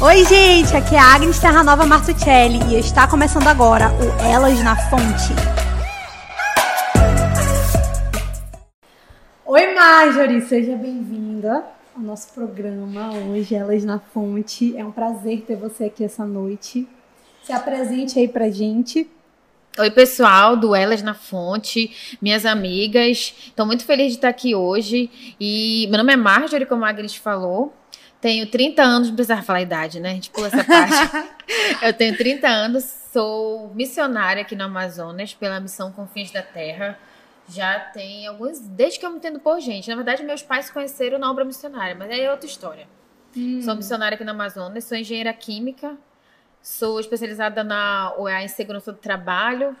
Oi, gente, aqui é a Agnes Terranova Martuccelli e está começando agora o Elas na Fonte. Oi, Marjorie, seja bem-vinda ao nosso programa hoje, Elas na Fonte. É um prazer ter você aqui essa noite. Se apresente aí pra gente. Oi, pessoal do Elas na Fonte, minhas amigas. Estou muito feliz de estar aqui hoje. E meu nome é Marjorie, como a Agnes falou. Tenho 30 anos, não precisava falar a idade, né? A gente pula essa parte. eu tenho 30 anos, sou missionária aqui no Amazonas pela missão Confins da Terra. Já tem alguns, desde que eu me entendo por gente. Na verdade, meus pais se conheceram na obra missionária, mas aí é outra história. Hum. Sou missionária aqui no Amazonas, sou engenheira química, sou especializada na OEA em segurança do trabalho,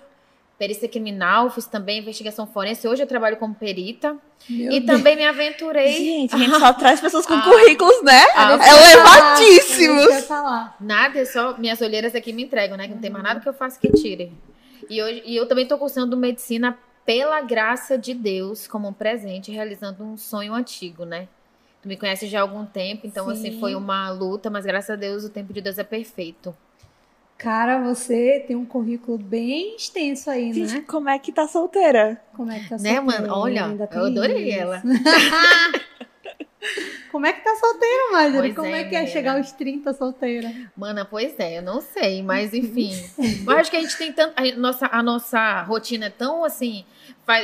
perícia criminal, fiz também investigação forense. Hoje eu trabalho como perita. Meu e Deus. também me aventurei. Gente, a gente só traz pessoas com ah, currículos, né? Ah, Elevadíssimos. Nada, é só minhas olheiras aqui me entregam, né? Que não tem mais nada que eu faça que tire. E, hoje, e eu também estou cursando medicina pela graça de Deus, como um presente, realizando um sonho antigo, né? Tu me conhece já há algum tempo, então Sim. assim foi uma luta, mas graças a Deus o tempo de Deus é perfeito. Cara, você tem um currículo bem extenso aí, né? Gente, como é que tá solteira? Como é que tá solteira? Né, mano? Olha, eu adorei isso. ela. Como é que tá solteira, Marjorie? Como é, é que é chegar aos 30 solteira? Mana, pois é, eu não sei, mas enfim. eu acho que a gente tem tanto. A nossa, a nossa rotina é tão assim.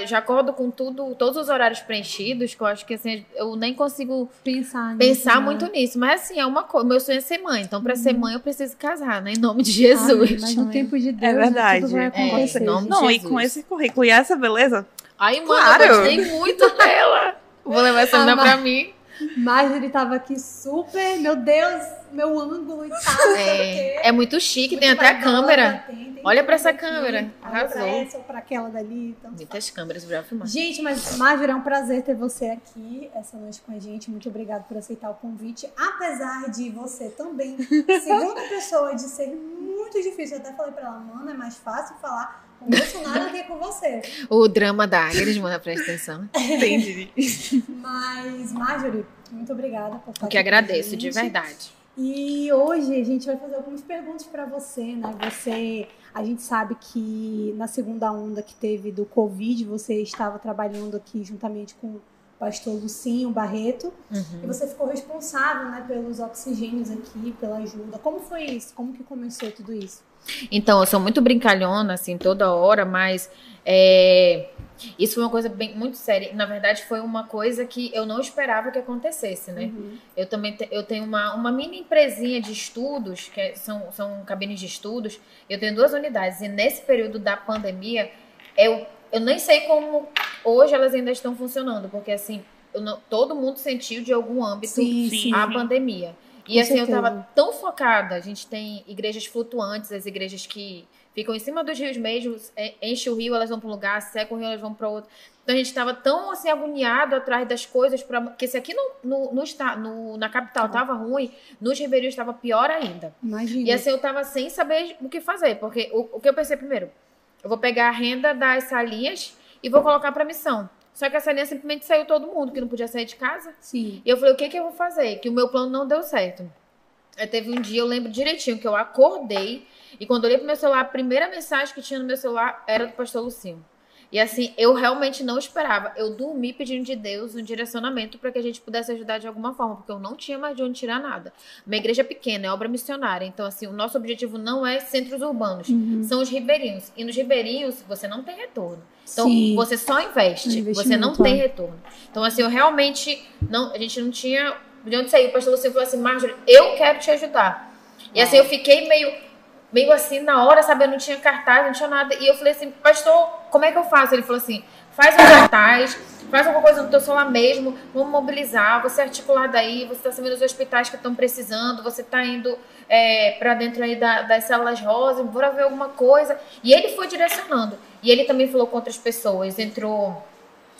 Já acordo com tudo, todos os horários preenchidos, que eu acho que assim, eu nem consigo pensar, pensar nisso, muito né? nisso. Mas assim, é uma coisa. Meu sonho é ser mãe. Então, pra uhum. ser mãe, eu preciso casar, né? Em nome de Jesus. Amém, mas no tempo de Deus, é verdade. Tudo vai acontecer. É, não, Jesus. e com esse currículo e essa beleza. Ai, mano, claro. eu gostei muito dela. Vou levar essa menina pra mim. Mas ele tava aqui super, meu Deus, meu ângulo e tal. É, é muito chique, muito tem até a câmera. Tem, tem Olha para essa câmera. Arrasou. Pra essa ou pra aquela dali. Então, Muitas câmeras pra filmar. Gente, mas Marjorie, é um prazer ter você aqui essa noite com a gente. Muito obrigada por aceitar o convite. Apesar de você também, segunda pessoa, de ser muito difícil. Eu até falei pra ela, mano, é mais fácil falar com o Bolsonaro do que com você. O drama da Agnes, manda presta atenção. Entendi. Mas, Marjorie, muito obrigada por estar aqui. que agradeço, de verdade. E hoje a gente vai fazer algumas perguntas para você, né? Você, a gente sabe que na segunda onda que teve do Covid, você estava trabalhando aqui juntamente com o pastor Lucinho Barreto, uhum. e você ficou responsável, né, pelos oxigênios aqui, pela ajuda. Como foi isso? Como que começou tudo isso? Então, eu sou muito brincalhona, assim, toda hora, mas é, isso foi uma coisa bem, muito séria. Na verdade, foi uma coisa que eu não esperava que acontecesse, né? Uhum. Eu também te, eu tenho uma, uma mini empresinha de estudos, que é, são, são cabines de estudos. Eu tenho duas unidades. E nesse período da pandemia, eu, eu nem sei como hoje elas ainda estão funcionando, porque assim, não, todo mundo sentiu de algum âmbito sim, sim. a pandemia. E Com assim, certeza. eu tava tão focada. A gente tem igrejas flutuantes, as igrejas que ficam em cima dos rios mesmo, é, enche o rio, elas vão para um lugar, seca o rio, elas vão para outro. Então a gente estava tão assim agoniado atrás das coisas para que se aqui no, no, no, no na capital estava ruim, nos ribeirinhos estava pior ainda. Imagina. E assim eu estava sem saber o que fazer, porque o, o que eu pensei primeiro, eu vou pegar a renda das salinhas e vou colocar para missão. Só que a salinha simplesmente saiu todo mundo, que não podia sair de casa. Sim. E eu falei, o que, que eu vou fazer? Que o meu plano não deu certo. Aí teve um dia, eu lembro direitinho, que eu acordei e quando eu olhei pro meu celular, a primeira mensagem que tinha no meu celular era do pastor Lucinho. E assim, eu realmente não esperava. Eu dormi pedindo de Deus um direcionamento para que a gente pudesse ajudar de alguma forma, porque eu não tinha mais de onde tirar nada. Uma igreja pequena, é obra missionária. Então, assim, o nosso objetivo não é centros urbanos, uhum. são os ribeirinhos. E nos ribeirinhos, você não tem retorno. Então, Sim. você só investe, você não tem retorno. Então, assim, eu realmente não, a gente não tinha de onde sair. O pastor Lucinho falou assim: Marjorie, eu quero te ajudar. E assim, eu fiquei meio meio assim, na hora, sabe? Eu não tinha cartaz, não tinha nada. E eu falei assim, pastor, como é que eu faço? Ele falou assim, faz um cartaz, faz alguma coisa no teu celular mesmo, vamos mobilizar, você é articular daí, você está sabendo os hospitais que estão precisando, você está indo é, para dentro aí da, das células rosas, bora ver alguma coisa. E ele foi direcionando. E ele também falou com outras pessoas, entrou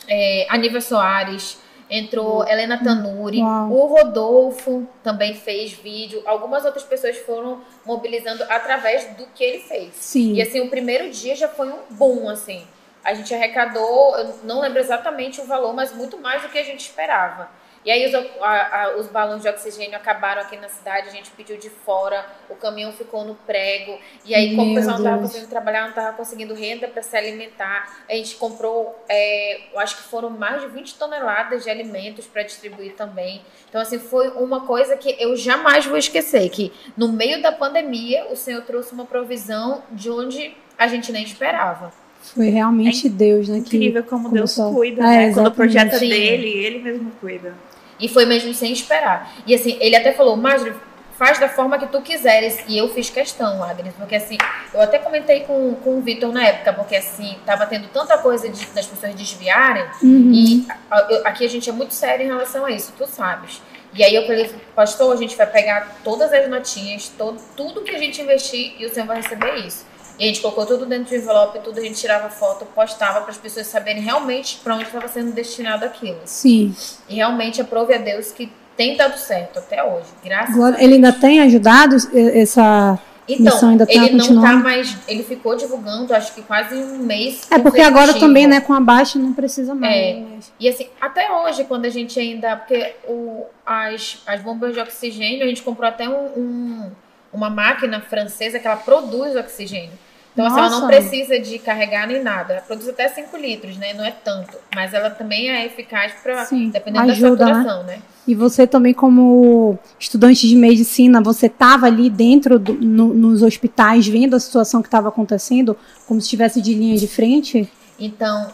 é, Aníbal Soares, entrou Helena Tanuri, Uau. o Rodolfo também fez vídeo, algumas outras pessoas foram mobilizando através do que ele fez. Sim. E assim, o primeiro dia já foi um boom, assim. A gente arrecadou, eu não lembro exatamente o valor, mas muito mais do que a gente esperava. E aí os, a, a, os balões de oxigênio acabaram aqui na cidade, a gente pediu de fora, o caminhão ficou no prego. E aí, como o pessoal não estava conseguindo trabalhar, não estava conseguindo renda para se alimentar, a gente comprou, é, eu acho que foram mais de 20 toneladas de alimentos para distribuir também. Então, assim, foi uma coisa que eu jamais vou esquecer, que no meio da pandemia, o Senhor trouxe uma provisão de onde a gente nem esperava. Foi realmente é Deus, né? Incrível como começou. Deus cuida, é, né? Quando o projeto é dele, ele mesmo cuida. E foi mesmo sem esperar. E assim, ele até falou, Marjorie, faz da forma que tu quiseres. E eu fiz questão, Agnes, porque assim, eu até comentei com, com o Vitor na época, porque assim, tava tendo tanta coisa de, das pessoas desviarem, uhum. e a, eu, aqui a gente é muito sério em relação a isso, tu sabes. E aí eu falei, pastor, a gente vai pegar todas as notinhas, todo, tudo que a gente investir e o Senhor vai receber isso. E a gente colocou tudo dentro do envelope, tudo a gente tirava foto, postava para as pessoas saberem realmente para onde estava sendo destinado aquilo. Sim. E realmente aprove a Deus que tem dado certo até hoje. Graças Glória, a Deus. Ele ainda tem ajudado essa então, ainda tá ele não tá mais. Ele ficou divulgando, acho que quase um mês. É porque agora também, né, com a baixa não precisa mais. É. E assim, até hoje, quando a gente ainda. Porque o, as, as bombas de oxigênio, a gente comprou até um, um uma máquina francesa que ela produz oxigênio. Então, assim, ela não precisa de carregar nem nada. Ela produz até 5 litros, né? Não é tanto. Mas ela também é eficaz para dependendo ajuda, da saturação, né? né? E você também, como estudante de medicina, você estava ali dentro do, no, nos hospitais vendo a situação que estava acontecendo, como se estivesse de linha de frente? Então,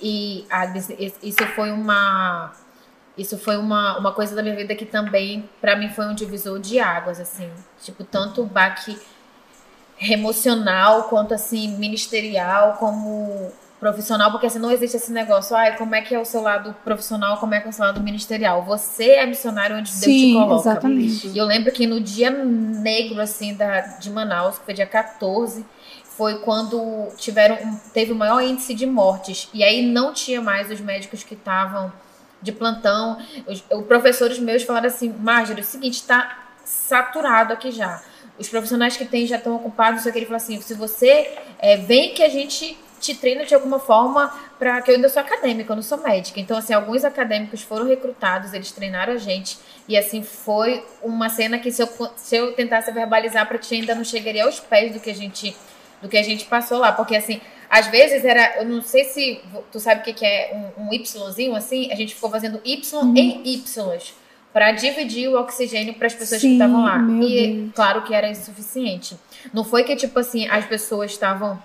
e Agnes, isso foi uma isso foi uma, uma coisa da minha vida que também para mim foi um divisor de águas assim tipo tanto o baque emocional quanto assim ministerial como profissional porque assim não existe esse negócio ai como é que é o seu lado profissional como é que é o seu lado ministerial você é missionário onde Deus Sim, te coloca exatamente. e eu lembro que no dia negro assim da de Manaus que foi dia 14 foi quando tiveram teve o maior índice de mortes e aí não tinha mais os médicos que estavam de plantão. Os, os professores meus falaram assim, Marjorie, é o seguinte, está saturado aqui já. Os profissionais que tem já estão ocupados, só que ele falou assim, se você é, vem que a gente te treina de alguma forma para que eu ainda sou acadêmica, eu não sou médica. Então, assim, alguns acadêmicos foram recrutados, eles treinaram a gente. E, assim, foi uma cena que se eu, se eu tentasse verbalizar para ti, ainda não chegaria aos pés do que a gente do que a gente passou lá. Porque, assim, às vezes era, eu não sei se tu sabe o que, que é um, um Yzinho assim, a gente ficou fazendo Y uhum. em Ys para dividir o oxigênio para as pessoas Sim, que estavam lá. E Deus. claro que era insuficiente. Não foi que tipo assim, as pessoas estavam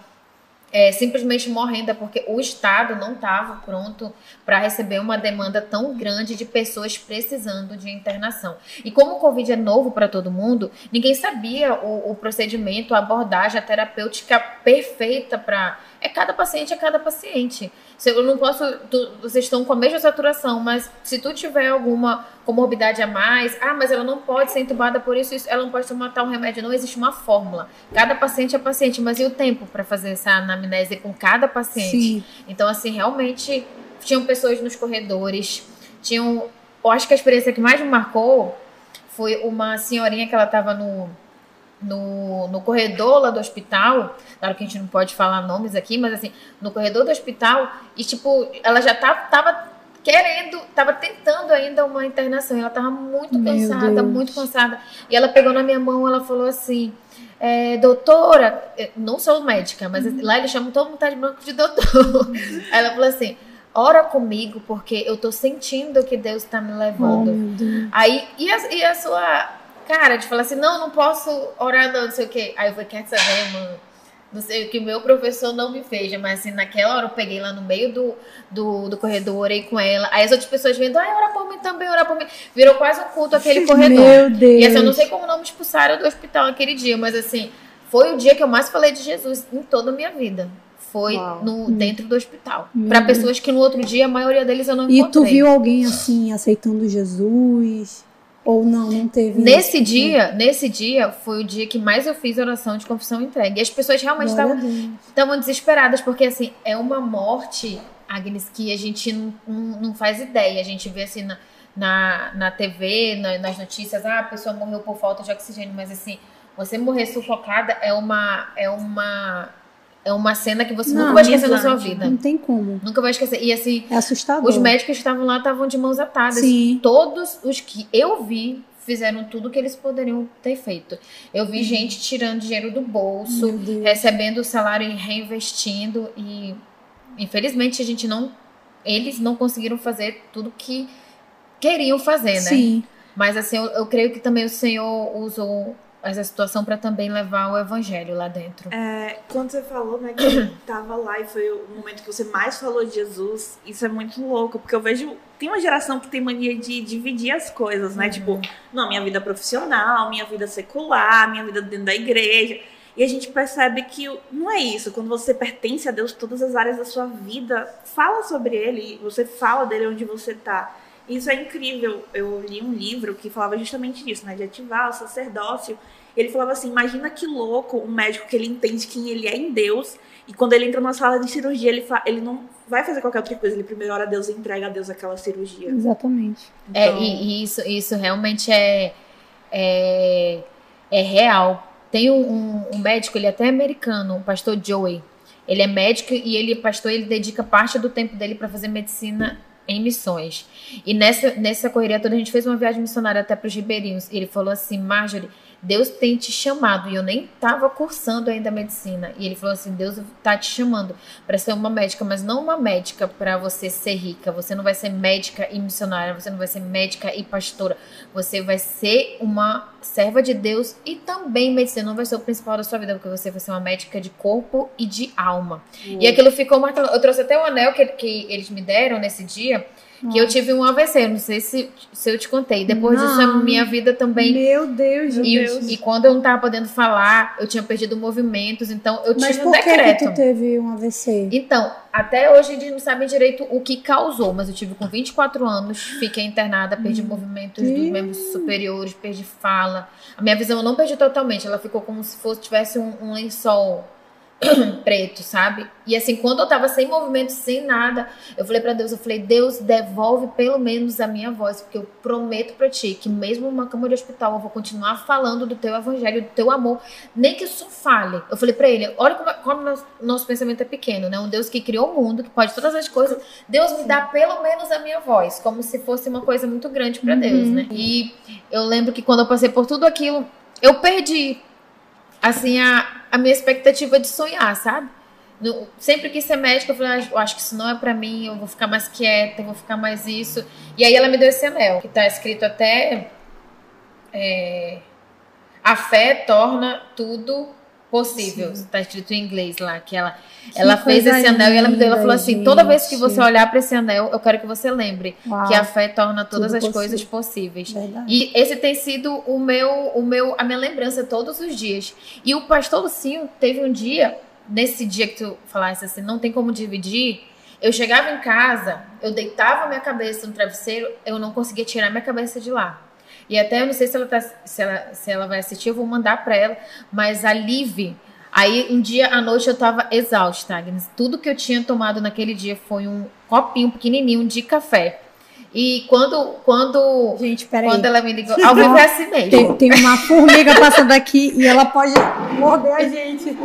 é, simplesmente morrendo, é porque o Estado não estava pronto para receber uma demanda tão grande de pessoas precisando de internação. E como o Covid é novo para todo mundo, ninguém sabia o, o procedimento, a abordagem, a terapêutica perfeita para. É cada paciente, é cada paciente. Eu não posso. Tu, vocês estão com a mesma saturação, mas se tu tiver alguma comorbidade a mais, ah, mas ela não pode ser entubada por isso, isso ela não pode tomar tal remédio. Não existe uma fórmula. Cada paciente é paciente, mas e o tempo para fazer essa anamnese com cada paciente? Sim. Então, assim, realmente tinham pessoas nos corredores, tinham. Eu acho que a experiência que mais me marcou foi uma senhorinha que ela estava no no, no corredor lá do hospital, claro que a gente não pode falar nomes aqui, mas assim, no corredor do hospital, e tipo, ela já tava, tava querendo, tava tentando ainda uma internação, ela tava muito Meu cansada, Deus. muito cansada, e ela pegou na minha mão, ela falou assim, é, doutora, não sou médica, mas uhum. lá eles chamam todo mundo tá de branco de doutor, Aí ela falou assim, ora comigo, porque eu tô sentindo que Deus tá me levando. Oh, Aí, e a, e a sua cara de falar assim, não, não posso orar não, não sei o quê. Aí eu falei, quer saber, mano? Não sei o que o meu professor não me fez, mas assim, naquela hora eu peguei lá no meio do, do, do corredor, orei com ela. Aí as outras pessoas vendo, ai, ora por mim também, ora por mim. Virou quase um culto aquele corredor. Meu Deus. E assim, eu não sei como não me expulsaram do hospital naquele dia, mas assim, foi o dia que eu mais falei de Jesus em toda a minha vida. Foi no, dentro do hospital. Para pessoas que no outro dia, a maioria deles eu não encontrei. E tu viu alguém assim, aceitando Jesus? Ou não, não teve. Nesse isso, dia, né? nesse dia foi o dia que mais eu fiz oração de confissão entregue. E as pessoas realmente estavam desesperadas, porque assim, é uma morte, Agnes, que a gente não, não, não faz ideia. A gente vê assim na, na, na TV, na, nas notícias, ah, a pessoa morreu por falta de oxigênio, mas assim, você morrer sufocada é uma. É uma é uma cena que você Não, nunca vai esquecer na sua vida. Não tem como. Nunca vai esquecer. E assim, É assustador. os médicos que estavam lá estavam de mãos atadas. Sim. Todos os que eu vi fizeram tudo que eles poderiam ter feito. Eu Uhum. vi gente tirando dinheiro do bolso, recebendo o salário e reinvestindo e infelizmente a gente não eles não conseguiram fazer tudo que queriam fazer, né? Sim. Mas assim, eu, eu creio que também o Senhor usou essa situação para também levar o evangelho lá dentro. É, quando você falou, né, que tava lá e foi o momento que você mais falou de Jesus, isso é muito louco, porque eu vejo. Tem uma geração que tem mania de dividir as coisas, né? Tipo, não, minha vida profissional, minha vida secular, minha vida dentro da igreja. E a gente percebe que não é isso. Quando você pertence a Deus, todas as áreas da sua vida fala sobre Ele, você fala dele onde você tá. Isso é incrível. Eu li um livro que falava justamente disso, né? De ativar o sacerdócio. Ele falava assim: imagina que louco um médico que ele entende quem ele é em Deus. E quando ele entra numa sala de cirurgia, ele, fa- ele não vai fazer qualquer outra coisa. Ele primeiro ora a Deus e entrega a Deus aquela cirurgia. Exatamente. É, Então, e, e isso, isso realmente é, é, é real. Tem um, um- um médico, ele é até americano, o pastor Joey. Ele é médico e ele, pastor, ele dedica parte do tempo dele para fazer medicina em missões. E nessa, nessa correria toda, a gente fez uma viagem missionária até para os ribeirinhos. Ele falou assim, Marjorie, Deus tem te chamado. E eu nem estava cursando ainda medicina. E ele falou assim, Deus tá te chamando para ser uma médica, mas não uma médica para você ser rica. Você não vai ser médica e missionária, você não vai ser médica e pastora. Você vai ser uma serva de Deus e também medicina não vai ser o principal da sua vida, porque você vai ser uma médica de corpo e de alma. E aquilo ficou marcado. Eu trouxe até o anel que, que eles me deram nesse dia, que eu tive um AVC. Não sei se, se eu te contei. Depois disso, a Não. minha vida também. Meu Deus, E, gente. e quando eu não tava podendo falar, eu tinha perdido movimentos, então eu Mas tive um por que, decreto. que tu teve um AVC? Então, até hoje eles não sabem direito o que causou, mas eu tive com 24 anos, fiquei internada, perdi movimentos dos Deus. membros superiores, perdi fala. A minha visão eu não perdi totalmente, ela ficou como se fosse tivesse um, um lençol preto, sabe? E assim, quando eu tava sem movimento, sem nada, eu falei pra Deus, eu falei, Deus, devolve pelo menos a minha voz, porque eu prometo pra ti que mesmo numa cama de hospital eu vou continuar falando do teu evangelho, do teu amor, nem que isso fale. Eu falei pra ele, olha como, como nosso, nosso pensamento é pequeno, né? Um Deus que criou o mundo, que pode todas as coisas. Deus me dá pelo menos a minha voz, como se fosse uma coisa muito grande pra Deus, né? E eu lembro que quando eu passei por tudo aquilo, eu perdi assim a, a minha expectativa de sonhar, sabe? No- sempre quis ser médica, eu falei, ah, eu acho que isso não é pra mim, eu vou ficar mais quieta, eu vou ficar mais isso. E aí ela me deu esse anel, que tá escrito até é, a fé torna tudo possível. Tá escrito em inglês lá, que ela Que ela fez esse anel e ela me deu, ela falou linda, assim, toda vez que você olhar pra esse anel, eu quero que você lembre Uau, que a fé torna todas as possível. coisas possíveis. verdade. E esse tem sido o meu, o meu, a minha lembrança todos os dias. E o pastor Lucinho teve um dia, nesse dia que tu falasse assim, não tem como dividir. Eu chegava em casa, eu deitava minha cabeça no travesseiro, eu não conseguia tirar minha cabeça de lá. E até eu não sei se ela, tá, se ela, se ela vai assistir, eu vou mandar pra ela. Mas a Liv, aí um dia à noite eu tava exausta, Agnes. Tudo que eu tinha tomado naquele dia foi um copinho pequenininho de café. E quando, quando Gente, peraí. quando ela me ligou, ao vivo é assim mesmo. Tem, tem uma formiga passando aqui e ela pode morder a gente.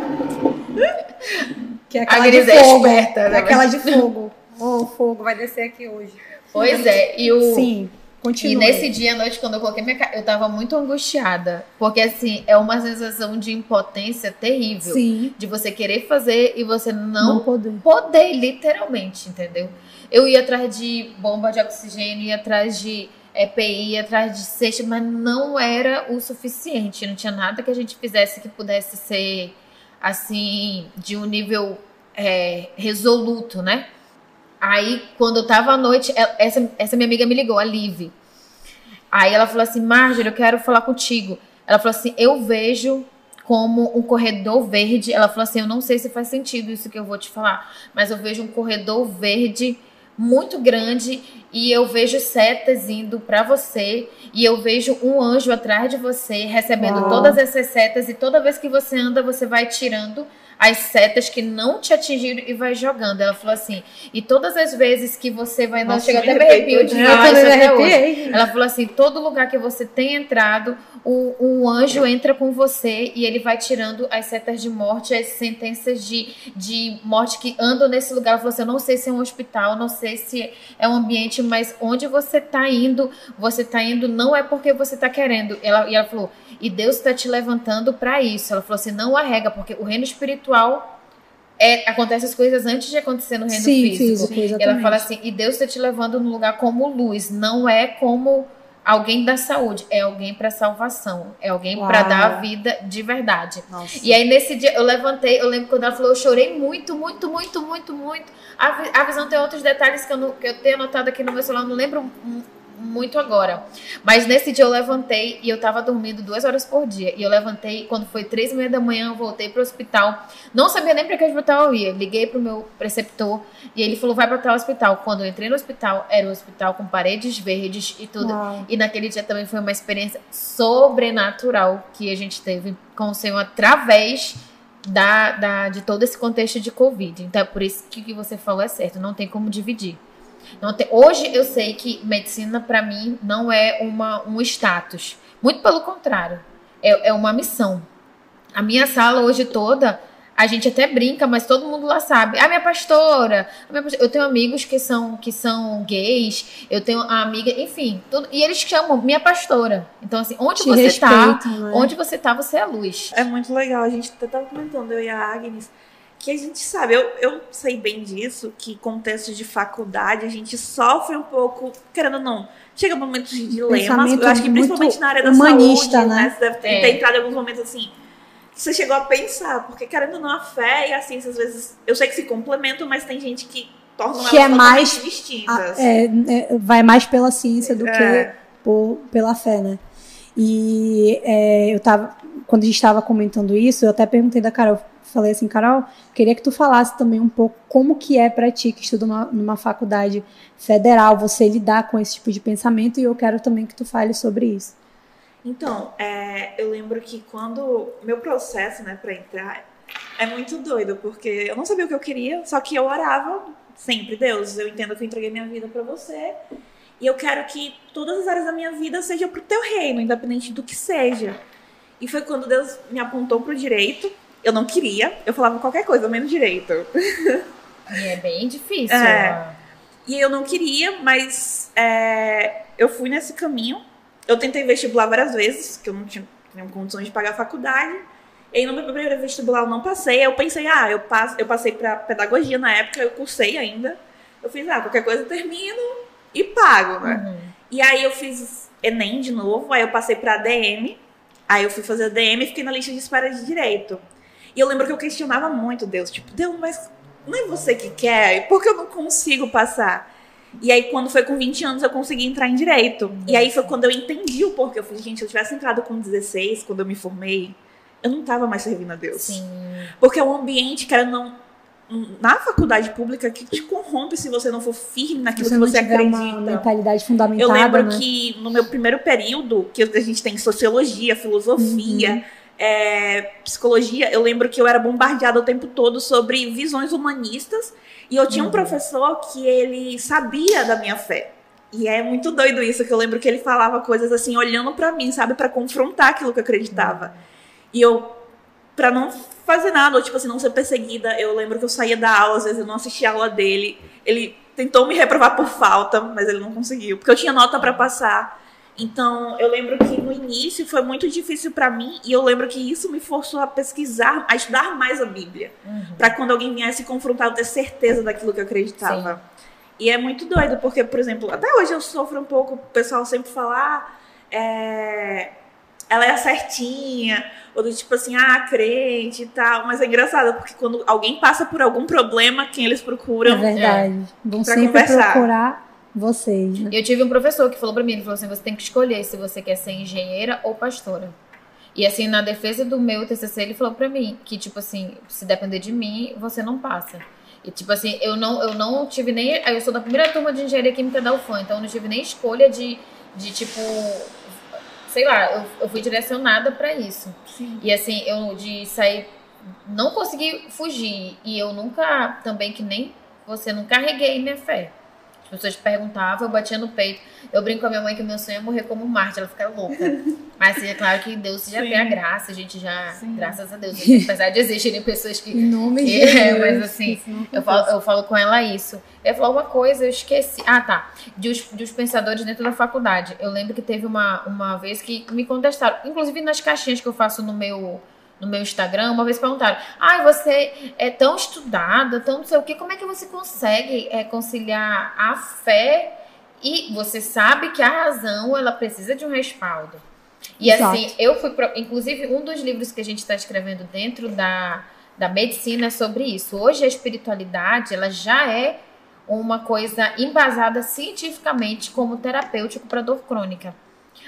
Que é aquela A Gris de é fogo. esperta, né? É aquela de fogo. O fogo vai descer aqui hoje. Pois é, e o Sim, e continua. nesse dia à noite quando eu coloquei minha ca... eu tava muito angustiada, porque assim, é uma sensação de impotência terrível, Sim, de você querer fazer e você não, não poder. poder, literalmente, entendeu? Eu ia atrás de bomba de oxigênio, ia atrás de EPI, ia atrás de cesta, mas não era o suficiente. Não tinha nada que a gente fizesse que pudesse ser, assim, de um nível é, resoluto, né? Aí, quando eu tava à noite, ela- essa, essa minha amiga me ligou, a Liv. Aí ela falou assim, Marjorie, eu quero falar contigo. Ela falou assim, eu vejo como um corredor verde. Ela falou assim, eu não sei se faz sentido isso que eu vou te falar, mas eu vejo um corredor verde muito grande e eu vejo setas indo pra você e eu vejo um anjo atrás de você recebendo Uau. todas essas setas e toda vez que você anda você vai tirando as setas que não te atingiram e vai jogando. Ela falou assim, e todas as vezes que você vai... Nossa, chega até me arrepio de falar isso até hoje. Ela falou assim, todo lugar que você tem entrado, o, o anjo entra com você e ele vai tirando as setas de morte, as sentenças de, de morte que andam nesse lugar. Ela falou assim, eu não sei se é um hospital, não sei se é um ambiente, mas onde você está indo, você está indo não é porque você está querendo. Ela, e ela falou, e Deus está te levantando para isso. Ela falou assim, não arrega, porque o reino espiritual é, acontece as coisas antes de acontecer no reino Sim, físico. físico ela fala assim, e Deus está te levando num lugar como luz, não é como alguém da saúde, é alguém para salvação, é alguém para dar a vida de verdade. Nossa. E aí nesse dia eu levantei, eu lembro quando ela falou, eu chorei muito, muito, muito, muito, muito. A, a visão tem outros detalhes que eu, não, que eu tenho anotado aqui no meu celular, não lembro muito agora. Mas nesse dia eu levantei e eu tava dormindo duas horas por dia. E eu levantei, quando foi três e meia da manhã, eu voltei pro hospital. Não sabia nem pra que hospital eu ia. Liguei pro meu preceptor e ele falou: vai pra tal hospital. Quando eu entrei no hospital, era um hospital com paredes verdes e tudo. Uau. E naquele dia também foi uma experiência sobrenatural que a gente teve com o Senhor através. Da, da, de todo esse contexto de Covid. Então, é por isso que, que você falou é certo, não tem como dividir. Tem, hoje eu sei que medicina para mim não é uma, um status. Muito pelo contrário, é, é uma missão. A minha sala hoje toda, a gente até brinca, mas todo mundo lá sabe. A minha pastora, a minha pastora. eu tenho amigos que são que são gays, eu tenho a amiga, enfim, tudo, e eles chamam minha pastora. Então assim, onde Te você tá, né? onde você tá, você é a luz. É muito legal. A gente até tava comentando eu e a Agnes que a gente sabe, eu, eu sei bem disso, que contexto de faculdade a gente sofre um pouco, querendo ou não, chega momentos de dilemas, eu acho que principalmente na área da humanista, saúde, né? né? Você deve ter, é. ter entrado em alguns momentos assim, que você chegou a pensar, porque querendo ou não, a fé e a ciência às vezes, eu sei que se complementam, mas tem gente que torna que elas é mais distintas. A, é, é, vai mais pela ciência do é. que por, pela fé, né? E é, eu tava, quando a gente estava comentando isso, eu até perguntei da Carol, falei assim, Carol, queria que tu falasse também um pouco como que é para ti que estuda numa, faculdade federal, você lidar com esse tipo de pensamento e eu quero também que tu fale sobre isso. Então, é, eu lembro que quando meu processo, né, para entrar é muito doido, porque eu não sabia o que eu queria, só que eu orava sempre, Deus, eu entendo que eu entreguei minha vida para você e eu quero que todas as áreas da minha vida sejam pro teu reino, independente do que seja. E foi quando Deus me apontou pro direito, eu não queria, eu falava qualquer coisa, menos direito. E é bem difícil. É, e eu não queria, mas é, eu fui nesse caminho. Eu tentei vestibular várias vezes, que eu não tinha, tinha condições de pagar a faculdade. E aí no meu primeiro vestibular eu não passei. Eu pensei, ah, eu, passo, eu passei para pedagogia na época, eu cursei ainda. Eu fiz, ah, qualquer coisa eu termino e pago, né? Uhum. E aí eu fiz Enem de novo, aí eu passei para ADM. Aí eu fui fazer ADM e fiquei na lista de espera de direito. E eu lembro que eu questionava muito Deus, tipo, Deus, mas não é você que quer? Por que eu não consigo passar? E aí, quando foi com 20 anos, eu consegui entrar em direito. E aí foi quando eu entendi o porquê. Eu falei, gente, se eu tivesse entrado com 16, quando eu me formei, eu não tava mais servindo a Deus. Sim. Porque é um ambiente que era não. Na faculdade pública que te corrompe se você não for firme naquilo você que você acredita. Uma mentalidade fundamentada. Eu lembro né? que no meu primeiro período, que a gente tem sociologia, filosofia. Uhum é, psicologia, eu lembro que eu era bombardeada o tempo todo sobre visões humanistas e eu tinha um uhum. professor que ele sabia da minha fé. E é muito doido isso, que eu lembro que ele falava coisas assim, olhando para mim, sabe, para confrontar aquilo que eu acreditava. E eu, para não fazer nada, ou tipo assim, não ser perseguida, eu lembro que eu saía da aula, às vezes eu não assistia a aula dele. Ele tentou me reprovar por falta, mas ele não conseguiu, porque eu tinha nota para passar. Então, eu lembro que no início foi muito difícil para mim e eu lembro que isso me forçou a pesquisar, a estudar mais a Bíblia, uhum. para quando alguém viesse confrontar eu ter certeza daquilo que eu acreditava. Sim. E é muito doido porque, por exemplo, até hoje eu sofro um pouco, o pessoal sempre fala, ah, é, ela é certinha, ou do tipo assim, ah, crente e tal. Mas é engraçado, porque quando alguém passa por algum problema, quem eles procuram. É verdade. Vão sempre conversar. procurar vocês. Né? Eu tive um professor que falou para mim, ele falou assim, você tem que escolher se você quer ser engenheira ou pastora. E assim, na defesa do meu TCC, ele falou para mim que tipo assim, se depender de mim, você não passa. E tipo assim, eu não eu não tive nem, eu sou da primeira turma de engenharia química da UFAM, então eu não tive nem escolha de de tipo sei lá, eu, eu fui direcionada para isso. Sim. E assim, eu de sair não consegui fugir. E eu nunca, também que nem você, não carreguei minha fé. As pessoas perguntavam, eu batia no peito. Eu brinco com a minha mãe que meu sonho é morrer como Marte, ela fica louca. Mas assim, é claro que Deus já Sim. tem a graça, a gente já, Sim. graças a Deus, apesar de existirem pessoas que Em nome de É, mas assim, que eu falo, eu falo com ela isso. Eu ia falar uma coisa, eu esqueci. Ah, tá. De os, de os pensadores dentro da faculdade. Eu lembro que teve uma, uma vez que me contestaram, inclusive nas caixinhas que eu faço no meu, no meu Instagram, uma vez perguntaram: Ai, você é tão estudada, tão não sei o quê, como é que você consegue é, conciliar a fé e você sabe que a razão ela precisa de um respaldo? E Exato. assim, eu fui. pro- Inclusive, um dos livros que a gente está escrevendo dentro da, da medicina é sobre isso. Hoje, a espiritualidade ela já é uma coisa embasada cientificamente como terapêutico para dor crônica.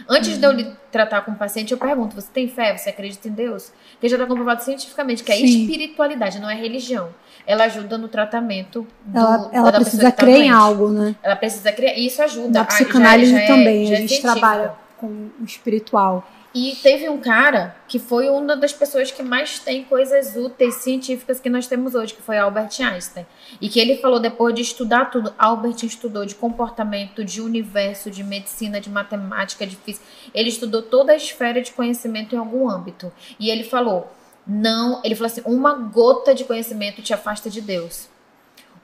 Antes de eu lhe tratar com o paciente, eu pergunto: você tem fé? Você acredita em Deus? Porque já está comprovado cientificamente que a Sim. espiritualidade não é religião. Ela ajuda no tratamento do, Ela, ela precisa tá crer em algo, né? Ela precisa crer. E isso ajuda. Na Ah, já- psicanálise já é- também, já a é gente científico. trabalha com o espiritual. E teve um cara que foi uma das pessoas que mais tem coisas úteis científicas que nós temos hoje, que foi Albert Einstein. E que ele falou depois de estudar tudo. Albert estudou de comportamento, de universo, de medicina, de matemática, de física. Ele estudou toda a esfera de conhecimento em algum âmbito. E ele falou: não, ele falou assim: uma gota de conhecimento te afasta de Deus.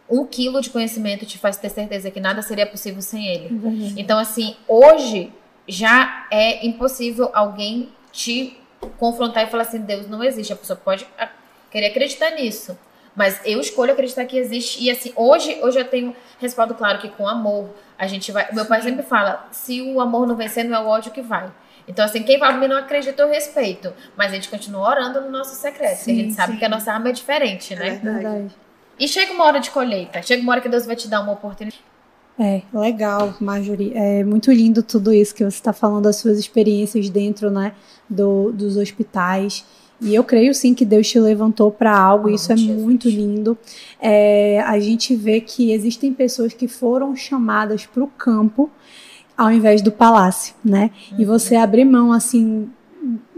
Um quilo de conhecimento te faz ter certeza que nada seria possível sem ele. Então, assim, hoje já é impossível alguém te confrontar e falar assim: Deus não existe. A pessoa pode querer acreditar nisso. Mas eu escolho acreditar que existe. E assim, hoje, hoje eu tenho respaldo claro que com amor a gente vai. Meu pai sempre fala: se o amor não vencer, não é o ódio que vai. Então, assim, quem fala pra mim não acredita, eu respeito. Mas a gente continua orando no nosso secreto. porque a Sim, gente sabe sim. que a nossa arma é diferente, né? É. Verdade. E chega uma hora de colheita. Chega uma hora que Deus vai te dar uma oportunidade. É, legal, Marjorie. É muito lindo tudo isso que você está falando, das suas experiências dentro, né, do, dos hospitais. E eu creio sim que Deus te levantou para algo, e isso é Jesus. muito lindo. É, a gente vê que existem pessoas que foram chamadas para o campo ao invés do palácio, né? E você abrir mão assim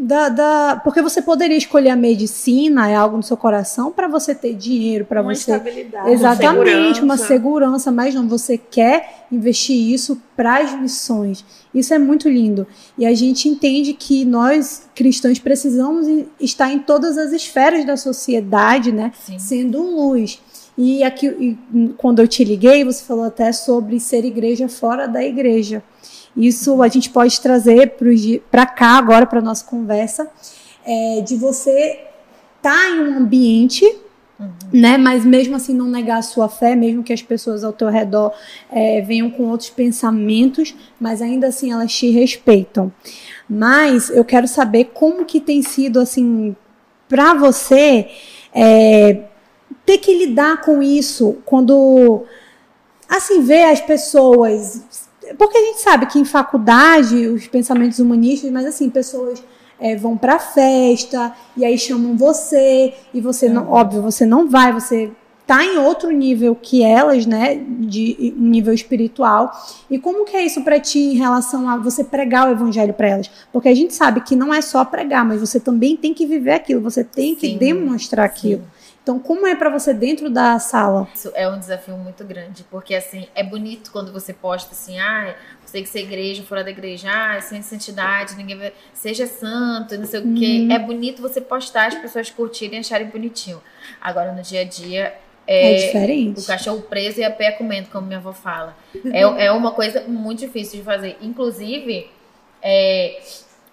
da, da- porque você poderia escolher a medicina, é algo no seu coração para você ter dinheiro, para Uma você estabilidade. Exatamente, uma segurança. segurança, mas não, você quer investir isso para as missões. Isso é muito lindo. E a gente entende que nós, cristãos, precisamos estar em todas as esferas da sociedade, né? Sim. Sendo luz. E aqui, e quando eu te liguei, você falou até sobre ser igreja fora da igreja. Isso a gente pode trazer para cá agora, para nossa conversa, é, de você estar em um ambiente né? Mas mesmo assim não negar a sua fé, mesmo que as pessoas ao teu redor eh, venham com outros pensamentos, mas ainda assim elas te respeitam. Mas eu quero saber como que tem sido assim para você eh, ter que lidar com isso quando assim ver as pessoas, porque a gente sabe que em faculdade os pensamentos humanistas, mas assim pessoas é, vão pra festa e aí chamam você e você não, óbvio, você não vai, você tá em outro nível que elas, né, de um nível espiritual. E como que é isso pra ti em relação a você pregar o evangelho pra elas? Porque a gente sabe que não é só pregar, mas você também tem que viver aquilo, você tem que Sim. demonstrar aquilo. Então, como é pra você dentro da sala? Isso é um desafio muito grande, porque assim, é bonito quando você posta assim, ah, você tem que ser igreja, fora da igreja, ah, sem santidade, ninguém vai, seja santo, não sei o quê. É bonito você postar, as pessoas curtirem e acharem bonitinho. Agora, no dia a dia, É, é, diferente. o cachorro preso e a pé comendo, como minha avó fala. É, é uma coisa muito difícil de fazer. Inclusive, é,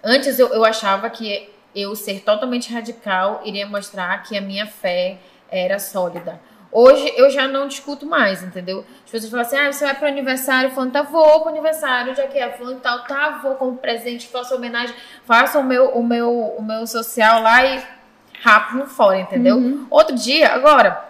antes eu, eu achava que eu ser totalmente radical iria mostrar que a minha fé era sólida. Hoje eu já não discuto mais, entendeu? As pessoas falam assim: ah, você vai pro aniversário, falando, tá, vou pro aniversário, já que é fulano e tal, tá, vou como presente, faço homenagem, faço o meu, o meu, o meu social lá e rápido fora, entendeu? Outro dia, agora,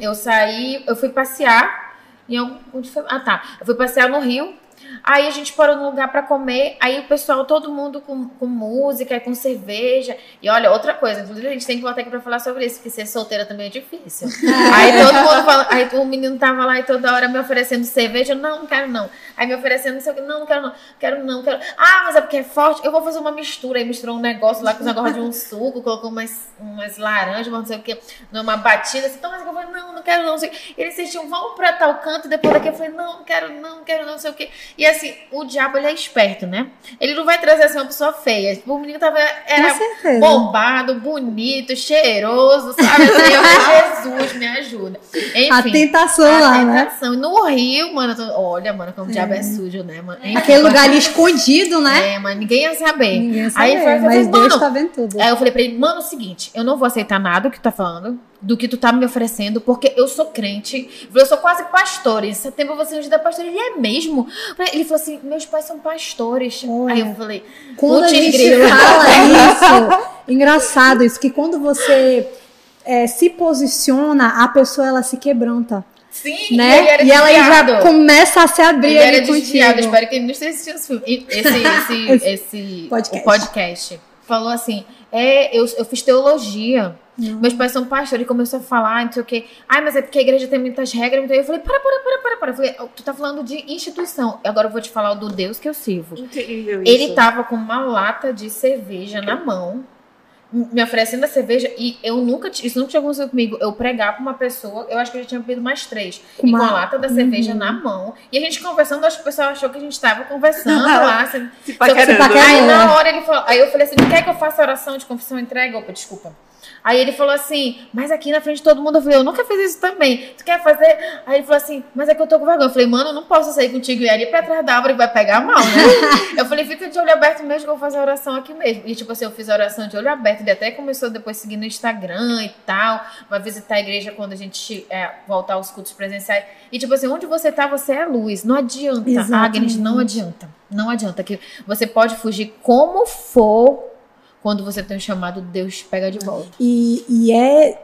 eu saí, eu fui passear em algum. onde foi? Ah, tá. Eu fui passear no Rio Aí a gente parou num lugar pra comer, aí o pessoal, todo mundo com, com música, com cerveja. E olha, outra coisa, inclusive a gente tem que voltar aqui pra falar sobre isso, porque ser solteira também é difícil. aí todo mundo fala, aí o menino tava lá e toda hora me oferecendo cerveja, não, não quero não. Aí me oferecendo não sei o que, não, não quero não, quero não, quero. Ah, mas é porque é forte, eu vou fazer uma mistura. Aí misturou um negócio lá com os negócios de um suco, colocou umas, umas laranjas, não sei o que, numa batida, assim, então, mas eu falei, não, não quero não, não sei o que. Eles insistiam, vamos pra tal canto, depois daqui eu falei, não, não quero não, não quero não, não sei o que. E assim, o diabo, ele é esperto, né? Ele não vai trazer assim uma pessoa feia. O menino tava, era bombado, bonito, cheiroso, sabe? Assim, eu falei, Jesus, me ajuda. Enfim. A tentação a lá, né? tentação. E No Rio, mano, tô- olha, mano, como o diabo é sujo, né, mano? Enfim, Aquele lugar ali escondido, né? É, mas ninguém ia saber. Ninguém Aí sabe, foi, eu falei, mas Deus tá vendo tudo. Aí eu falei pra ele, mano, é o seguinte, eu não vou aceitar nada do que tu tá falando, do que tu tá me oferecendo, porque eu sou crente, eu sou quase pastor. Em setembro eu vou ser ungida pastor. Ele é mesmo? Ele falou assim, meus pais são pastores. Olha. Aí eu falei, Quando a gente grilo. fala isso, engraçado isso, que quando você é, se posiciona, a pessoa ela se quebranta, sim, né? ele era E ela já começa a se abrir Ele era ali desviado, contigo. espero que ele não esteja assistindo esse filme. E Esse, esse, Esse esse podcast. podcast. Falou assim, é, eu, eu fiz teologia. Meus pais são pastores, ele começou a falar, não sei o quê. Ai, mas é porque a igreja tem muitas regras. Então eu falei, para, para, para, para, para. Eu falei, tu tá falando de instituição. Agora eu vou te falar do Deus que eu sirvo. Incrível isso. Ele tava com uma lata de cerveja na mão, me oferecendo a cerveja, e eu nunca, isso nunca tinha acontecido comigo. Eu pregar pra uma pessoa, eu acho que eu já tinha bebido mais três, Com e a lata da cerveja na mão, e a gente conversando, acho que o pessoal achou que a gente tava conversando lá. Assim, Se que- paquerando. paquerando. Aí É. na hora ele falou, aí eu falei assim, quer que eu faça oração de confissão e entrega? Opa, desculpa. Aí ele falou assim, mas aqui na frente de todo mundo, eu falei, eu nunca fiz isso também. Tu quer fazer? Aí ele falou assim, mas é que eu tô com vergonha. Eu falei, mano, eu não posso sair contigo e ali pra trás da árvore vai pegar mal, né? eu falei, fica de olho aberto mesmo que eu vou fazer a oração aqui mesmo. E tipo assim, eu fiz a oração de olho aberto. Ele até começou depois a seguir no Instagram e tal. Vai visitar a igreja quando a gente é, voltar aos cultos presenciais. E tipo assim, onde você tá, você é luz. Não adianta. Exatamente. Agnes, não adianta. Não adianta. Que você pode fugir como for quando você tem um chamado, Deus pega de volta. E, e é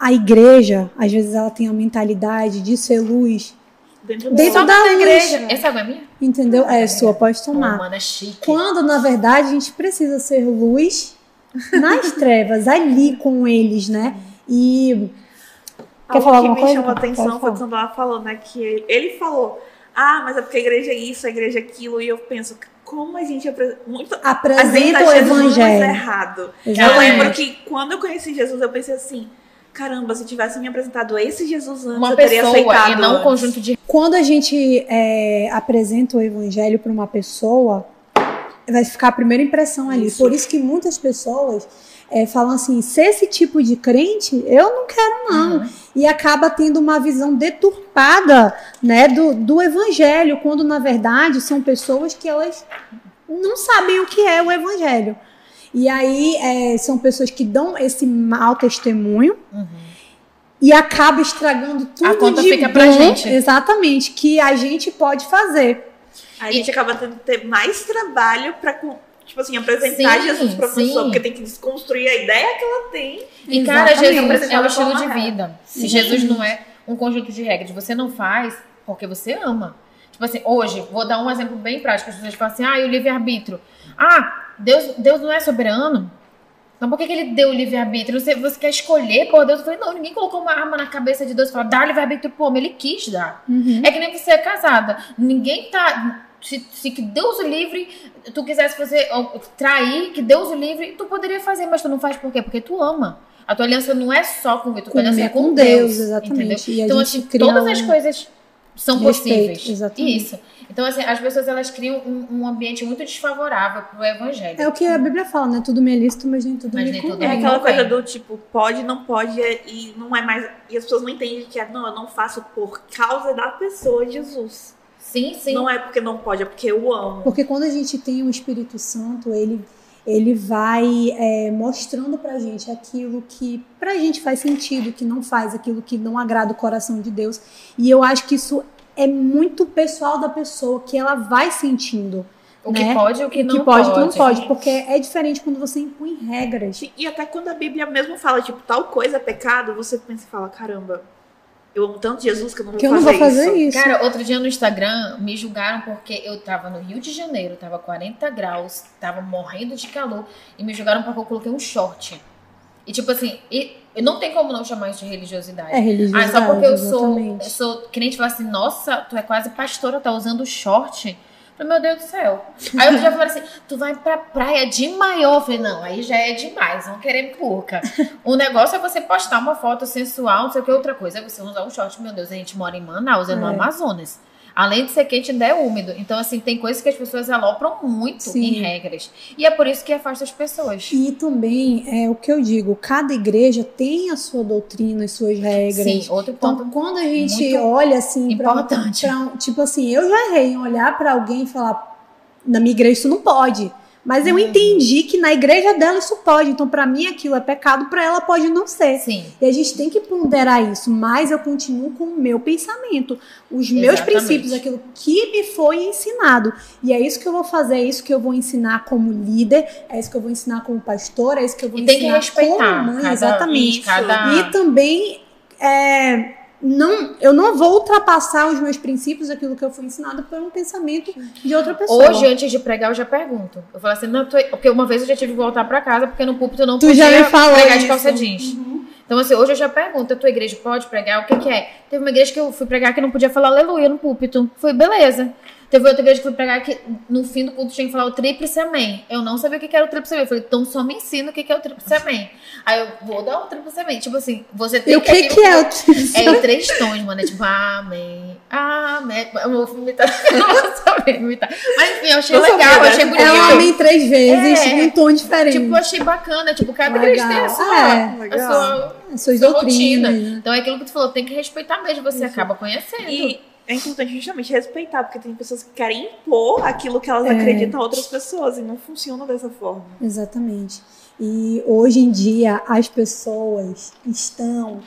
a igreja, às vezes ela tem a mentalidade de ser luz, Dentro Dentro da da luz. igreja. Essa água é minha? entendeu? É sua, pode tomar. mano, é chique. Quando, na verdade, a gente precisa ser luz nas trevas, ali com eles, né? E. Quer Algo falar que alguma me coisa? chamou a atenção foi quando ela falou, né, que ele, ele falou, ah, mas é porque a igreja é isso, a igreja é aquilo, e eu penso, como a gente apre- muito Apresenta apresenta o Jesus evangelho. errado. Eu Exatamente. lembro que quando eu conheci Jesus, eu pensei assim, caramba, se tivesse me apresentado esse Jesus antes, Uma eu teria pessoa aceitado. e não um conjunto de. Quando a gente é, apresenta o evangelho para uma pessoa, vai ficar a primeira impressão ali. Isso. Por isso que muitas pessoas é, falam assim: se esse tipo de crente, eu não quero, não. Uhum. E acaba tendo uma visão deturpada né, do, do evangelho, quando na verdade são pessoas que elas não sabem o que é o evangelho. E aí é, são pessoas que dão esse mau testemunho e acaba estragando tudo A conta de fica pra bom, gente. exatamente, que a gente pode fazer. A gente acaba tendo que ter mais trabalho com- tipo assim, apresentar Sim, Jesus pra pessoa, porque tem que desconstruir a ideia que ela tem. E, cara, Exatamente. Jesus é um Apresentar estilo de vida. Se Sim. Jesus não é um conjunto de regras, você não faz porque você ama. Tipo assim, hoje, vou dar um exemplo bem prático. As pessoas falam assim, ah, e o livre-arbítrio. Ah, Deus, Deus não é soberano? Então por que, que ele deu o livre-arbítrio? Você, você quer escolher por Deus? Eu falei, não, ninguém colocou uma arma na cabeça de Deus e falou, dá livre-arbítrio pro homem. Ele quis dar. É que nem você é casada. Ninguém tá. Se, se que Deus o livre, tu quisesse fazer, ou, trair, que Deus o livre, tu poderia fazer, mas tu não faz por quê? Porque tu ama. A tua aliança não é só com o tua Com- aliança é é com, Deus. Deus, exatamente. E então, gente assim, cria todas as coisas são respeito, possíveis. exatamente. Isso. Então, assim, as pessoas elas criam um, um ambiente muito desfavorável pro evangelho. É o que a Bíblia fala, né? Tudo me é lícito, mas nem tudo Mas me nem tudo. É aquela coisa do tipo, pode, não pode, e não é mais. E as pessoas não entendem que é, não, eu não faço por causa da pessoa Jesus. Sim, sim. Não é porque não pode, é porque eu amo. Porque quando a gente tem o Espírito Santo, ele, ele vai é, mostrando pra gente aquilo que pra gente faz sentido, que não faz, aquilo que não agrada o coração de Deus. E eu acho que isso é muito pessoal da pessoa, que ela vai sentindo. o que né? pode e o que o não que pode e o que não pode. pode. Porque é diferente quando você impõe regras. E até quando a Bíblia mesmo fala, tipo, tal coisa é pecado, você pensa e fala, caramba, Eu amo tanto Jesus que eu não vou Que eu não fazer, vou fazer isso. isso. Cara, outro dia no Instagram me julgaram porque eu tava no Rio de Janeiro, tava 40 graus, tava morrendo de calor, e me julgaram porque eu coloquei um short. E tipo assim, e, e não tem como não chamar isso de religiosidade. É religiosidade, Ah, só porque eu sou, eu sou crente, fala assim, nossa, tu é quase pastora, tá usando short. Eu falei, meu Deus do céu. Aí outro dia falaram assim, tu vai pra praia de maior. Eu falei, não, aí já é demais, vão querer pouca. O negócio é você postar uma foto sensual, não sei o que, outra coisa é você usar um short. Meu Deus, a gente mora em Manaus, é no É. Amazonas. Além de ser quente, ainda é úmido. Então, assim, tem coisas que as pessoas alopram muito Sim. em regras. E é por isso que afasta as pessoas. E também é o que eu digo, cada igreja tem a sua doutrina, as suas regras. Sim, outro ponto Então, quando a gente olha assim, pra, importante. pra um- tipo assim, eu já errei em olhar pra alguém e falar, na minha igreja isso não pode. Mas eu Uhum. entendi que na igreja dela isso pode. Então, pra mim aquilo é pecado, pra ela pode não ser. Sim. E a gente tem que ponderar isso, mas eu continuo com o meu pensamento, os meus Exatamente. princípios, aquilo que me foi ensinado. E é isso que eu vou fazer, é isso que eu vou ensinar como líder, é isso que eu vou ensinar como pastor, é isso que eu vou E tem que ensinar respeitar. como mãe, cada, exatamente. Cada... E também é, não, eu não vou ultrapassar os meus princípios, aquilo que eu fui ensinado por um pensamento de outra pessoa. Hoje, antes de pregar, eu já pergunto. Eu falo assim, não, tô... porque uma vez eu já tive que voltar pra casa, porque no púlpito eu não Tu podia já me falou pregar de isso. calça jeans. Então, assim, hoje eu já pergunto, a tua igreja pode pregar? O que que é? Teve uma igreja que eu fui pregar que não podia falar aleluia no púlpito. Foi beleza. Teve outra igreja que eu fui pregar que no fim do culto tinha que falar o tríplice amém. Eu não sabia o que que era o tríplice amém. Eu falei, então só me ensina o que que é o tríplice amém. Aí eu vou dar o tríplice amém. Tipo assim, você tem E o que, que é o É em três tons, mano. É tipo, amém, amém. Eu vou imitar. Eu não vou saber imitar. Mas enfim, eu achei Não sabia, legal, eu achei bonito. É um amém três vezes, É. em um tom diferente. Tipo, eu achei bacana. Tipo, cada igreja tem a sua, É. a Legal. sua, As suas sua doutrinas. rotina. Então é aquilo que tu falou, tem que respeitar mesmo, você acaba conhecendo. E é importante justamente respeitar, porque tem pessoas que querem impor aquilo que elas É. acreditam a outras pessoas e não funciona dessa forma. Exatamente. E hoje em dia as pessoas estão.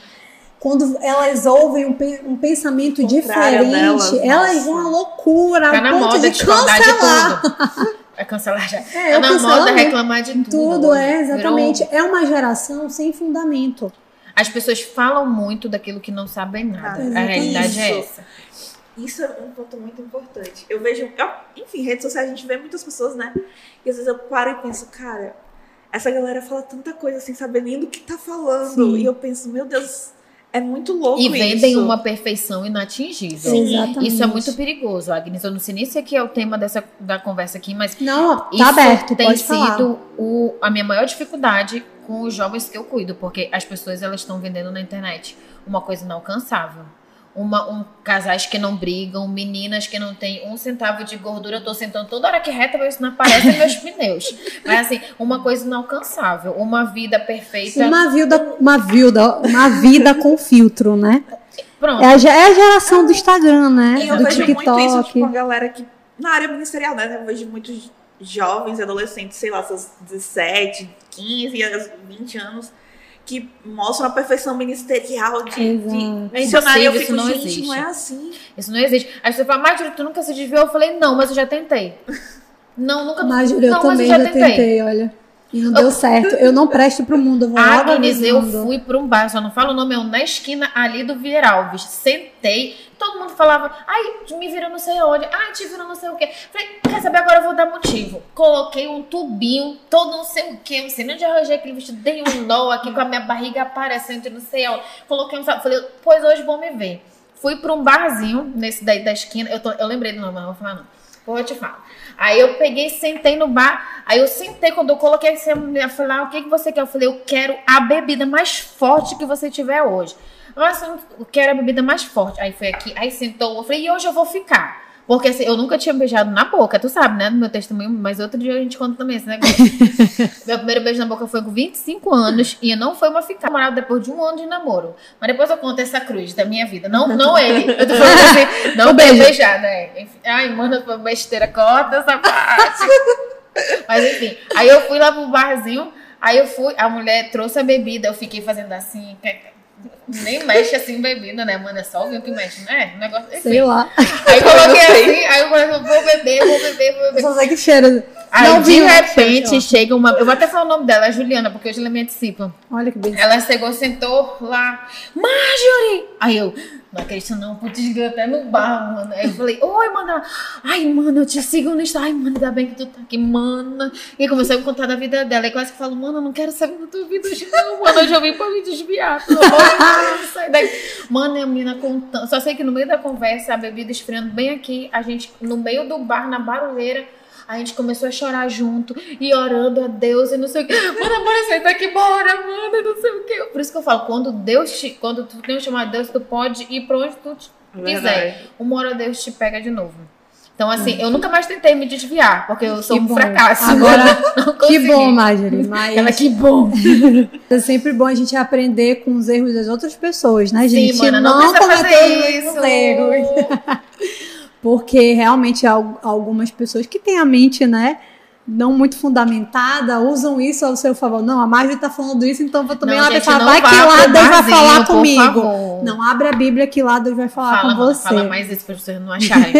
Quando elas ouvem um, pe- um pensamento diferente, delas, elas nossa. vão à loucura, Tá ao ponto moda de cancelar de tudo. É cancelar já. É, tá eu na moda reclamar de tudo. tudo. É, exatamente. Virou- É uma geração sem fundamento. As pessoas falam muito daquilo que não sabem nada. Ah, a realidade é isso. essa. Isso é um ponto muito importante. Eu vejo, eu- enfim, redes sociais a gente vê muitas pessoas, né? E às vezes eu paro e penso, cara, essa galera fala tanta coisa sem saber nem do que tá falando. Sim. E eu penso, meu Deus, é muito louco E vendem isso. uma perfeição inatingível. Sim. Exatamente. Isso é muito perigoso, Agnes. Eu não sei nem se aqui é o tema dessa, da conversa aqui, mas Não, tá isso aberto, tem pode falar. sido o, a minha maior dificuldade com os jovens que eu cuido, porque as pessoas elas estão vendendo na internet uma coisa inalcançável. Uma, um, casais que não brigam, meninas que não têm um centavo de gordura. Eu tô sentando toda hora que reta, mas isso não aparece nos meus pneus. Mas assim, uma coisa inalcançável. Uma vida perfeita. Uma vida, uma vida, uma vida com filtro, né? Pronto. É a, é a geração do Instagram, né? E eu do vejo TikTok. muito isso, tipo, a galera que. Na área ministerial, né? Eu vejo muitos jovens, adolescentes, sei lá, seus 17, 15, aos 20 anos, que mostram a perfeição ministerial de, de. É missionária. Eu fico, isso não gente, existe. não é assim. Isso não existe. Aí você fala, Marjorie, tu nunca se desviou? Eu falei, não, mas eu já tentei. Não, nunca. Mas eu não, também mas eu já tentei. olha. E não deu certo. Eu não presto pro mundo, eu vou Agnes, eu avisando. fui pra um bar, só não falo o nome, eu na esquina ali do Vieralves. Sentei, todo mundo falava, ai, me virou não sei onde, ai, te virou não sei o quê. Falei, quer saber, agora eu vou dar motivo. Coloquei um tubinho, todo não sei o quê, não sei nem onde arranjei aquele vestido, dei um nó aqui com a minha barriga aparecendo, não sei onde. Coloquei um falei, pois hoje vão me ver. Fui pra um barzinho, nesse daí da esquina, eu, tô- eu lembrei do nome, mas não vou falar não. Eu te falo. Aí eu peguei, sentei no bar. Aí eu sentei, quando eu coloquei essa mulher, falei, ah, o que, que você quer? Eu falei, eu quero a bebida mais forte que você tiver hoje. Nossa, eu quero a bebida mais forte. Aí foi aqui, aí sentou, eu falei, e hoje eu vou ficar. Porque assim, eu nunca tinha beijado na boca, tu sabe, né? No meu testemunho, mas outro dia a gente conta também esse negócio. meu primeiro beijo na boca foi com 25 anos e não foi uma ficada. Namorado depois de um ano de namoro. Mas depois eu conto essa cruz da minha vida. Não, não ele. Eu tô falando assim, não beijo. beijada, é. Ai, mano, foi besteira, corta essa parte. Mas enfim, aí eu fui lá pro barzinho, aí eu fui, a mulher trouxe a bebida, eu fiquei fazendo assim. Nem mexe assim bebida, né, mano? É só o vinho que mexe, né? O negócio. Enfim. Sei lá. Aí coloquei assim, aí eu falei, vou beber, vou beber, vou beber. só sei que cheira. Aí, Não de viu? repente, chega uma. Eu vou até falar o nome dela, é Juliana, porque hoje ela me antecipa. Olha que bem. Ela chegou, sentou lá. Marjorie! Aí eu, não acredito não, putz, até no bar, mano. Aí eu falei, oi, mano. Ai, mano, eu te sigo no Instagram. Ai, mano, ainda bem que tu tá aqui, mano. E começou a me contar da vida dela. E quase que falo, mano, eu não quero saber da tua vida hoje, não, mano. Eu vim pra me desviar. Pelo amor de Deus, sai daqui. Mano, e a menina contando. Só sei que no meio da conversa, a bebida esfriando bem aqui, a gente, no meio do bar, na barulheira. A gente começou a chorar junto e orando a Deus e não sei o que. Mano, amor, senta aqui, bora, mano, e não sei o que. Por isso que eu falo, quando Deus te, quando tu tem um chamado de Deus, tu pode ir pra onde tu te quiser. Uma hora Deus te pega de novo. Então, assim, eu nunca mais tentei me desviar, porque eu sou Que um bom. fracasso. Agora, Não Que bom, Marjorie. Mas Ela, que bom. é sempre bom a gente aprender com os erros das outras pessoas, né, gente? Sim, mano, não, precisa cometer fazer isso. erros. Porque realmente há al- algumas pessoas que têm a mente, né? Não muito fundamentada, usam isso ao seu favor. Não, a Marjorie tá falando isso, então vou também Não, lá gente, pensar, vai que lá Deus vai falar comigo. Não, abre a Bíblia que lá Deus vai falar Fala, com você. fala mais isso pra vocês não acharem.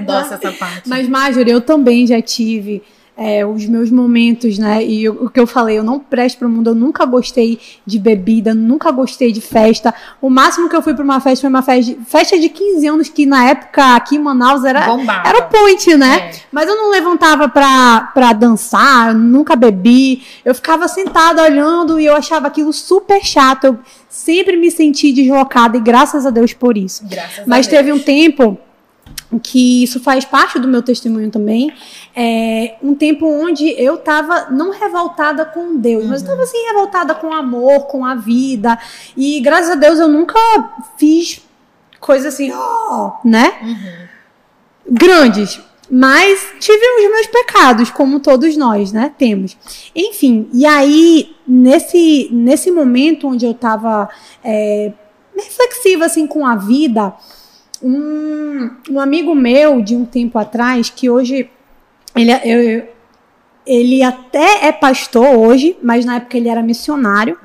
Endossa essa parte. Mas, Marjorie, eu também já tive é, os meus momentos, né? E eu- o que eu falei, eu não presto pro mundo, eu nunca gostei de bebida, nunca gostei de festa. O máximo que eu fui pra uma festa foi uma festa de, festa de 15 anos, que na época aqui em Manaus era, Bombava. era o point, né? É. Mas eu não levantava pra, pra dançar, eu nunca bebi. Eu ficava sentada olhando e eu achava aquilo super chato. Eu sempre me senti deslocada e graças a Deus por isso. Graças Mas a Deus. teve um tempo que isso faz parte do meu testemunho também. É, um tempo onde eu tava não revoltada com Deus, mas eu tava assim revoltada com o amor, com a vida. E graças a Deus eu nunca fiz coisas assim, ó, né? Uhum. Grandes. Mas tive os meus pecados, como todos nós, né? Temos. Enfim, e aí, nesse, nesse momento onde eu tava é, reflexiva assim com a vida, um, um amigo meu de um tempo atrás, que hoje ele, eu- eu- ele até é pastor hoje, mas na época ele era missionário.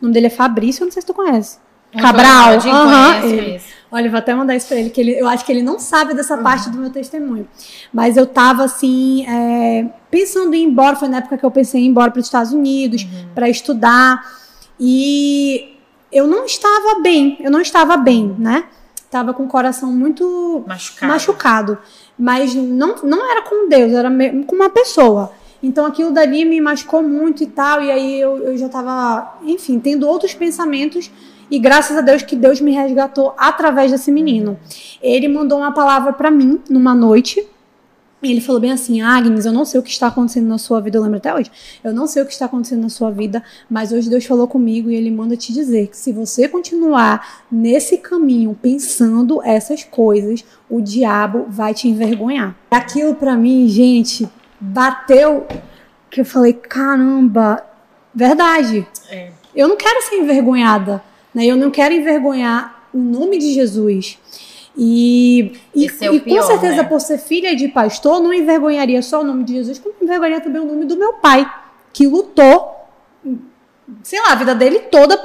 O nome dele é Fabrício, eu não sei se tu conhece. Um Cabral, Conheço, aham, conheço. Olha, eu vou até mandar isso pra ele, que ele, eu acho que ele não sabe dessa parte do meu testemunho. Mas eu tava assim, é, pensando em ir embora, foi na época que eu pensei em ir embora para os Estados Unidos, pra estudar. E eu não estava bem, eu não estava bem, né? Tava com o coração muito Machucado. machucado. Mas não, não era com Deus, era me- com uma pessoa. Então aquilo dali me machucou muito e tal. E aí eu, eu já tava, enfim, tendo outros pensamentos. E graças a Deus que Deus me resgatou através desse menino. Ele mandou uma palavra pra mim numa noite. E ele falou bem assim: Agnes, eu não sei o que está acontecendo na sua vida, eu lembro até hoje. Eu não sei o que está acontecendo na sua vida, mas hoje Deus falou comigo e ele manda te dizer que se você continuar nesse caminho pensando essas coisas, o diabo vai te envergonhar. Aquilo pra mim, gente, bateu que eu falei: caramba, verdade. É. Eu não quero ser envergonhada, né? Eu não quero envergonhar o nome de Jesus. E, e, é e pior, com certeza, né? por ser filha de pastor, não envergonharia só o nome de Jesus, como envergonharia também o nome do meu pai, que lutou, sei lá, a vida dele toda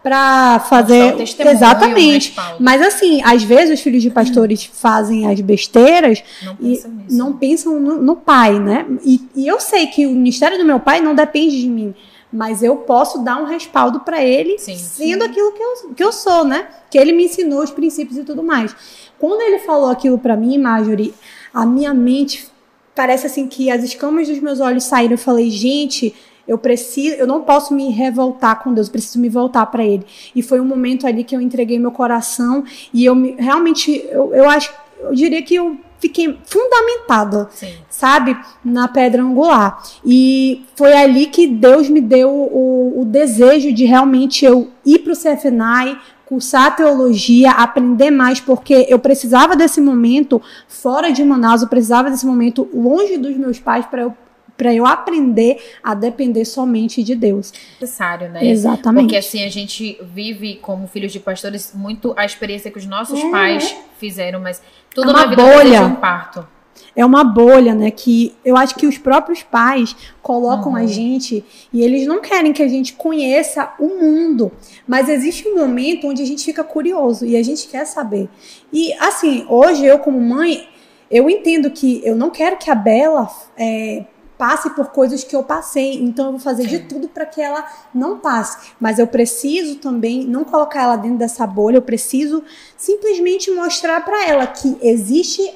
Mostrar fazer. Exatamente. respaldo. Mas assim, às vezes os filhos de pastores fazem as besteiras Não e nisso. não pensam no, no pai, né? E, e eu sei que o ministério do meu pai não depende de mim, mas eu posso dar um respaldo para ele, Sim. sendo aquilo que eu, que eu sou, né? Que ele me ensinou os princípios e tudo mais. Quando ele falou aquilo para mim, Marjorie, a minha mente parece assim que as escamas dos meus olhos saíram. Eu falei, gente, eu preciso, eu não posso me revoltar com Deus, eu preciso me voltar para Ele. E foi um momento ali que eu entreguei meu coração e eu me, realmente, eu, eu acho, eu diria que eu fiquei fundamentada Sim. sabe, na pedra angular. E foi ali que Deus me deu o, o desejo de realmente eu ir para o CFNAI, cursar teologia, aprender mais, porque eu precisava desse momento fora de Manaus, eu precisava desse momento longe dos meus pais para eu para eu aprender a depender somente de Deus. Necessário, né? Exatamente. Porque assim a gente vive como filhos de pastores muito a experiência que os nossos É. pais fizeram, mas tudo É uma na vida bolha. um parto. é uma bolha, né? Que eu acho que os próprios pais colocam a Uhum. gente e eles não querem que a gente conheça o mundo. Mas existe um momento onde a gente fica curioso e a gente quer saber. E assim, hoje eu como mãe, eu entendo que eu não quero que a Bela é, passe por coisas que eu passei. Então eu vou fazer de tudo para que ela não passe. Mas eu preciso também não colocar ela dentro dessa bolha, eu preciso simplesmente mostrar para ela que existe